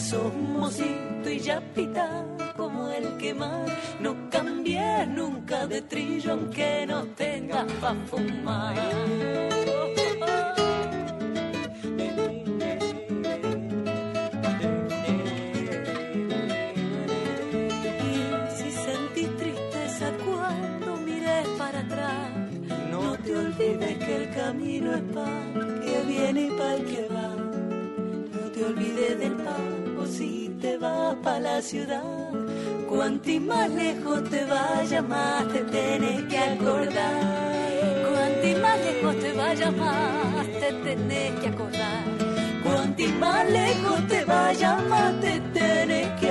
mocito y ya pita como el que más, no cambies nunca de trillo aunque no tengas pa' fumar. Camino es para que viene y para el que va. No te olvides del pago si te vas para la ciudad. Cuanti más lejos te vayas, más te tenés que acordar. Cuanti más lejos te vayas, más te tenés que acordar. Cuanti más lejos te vayas, más te tenés que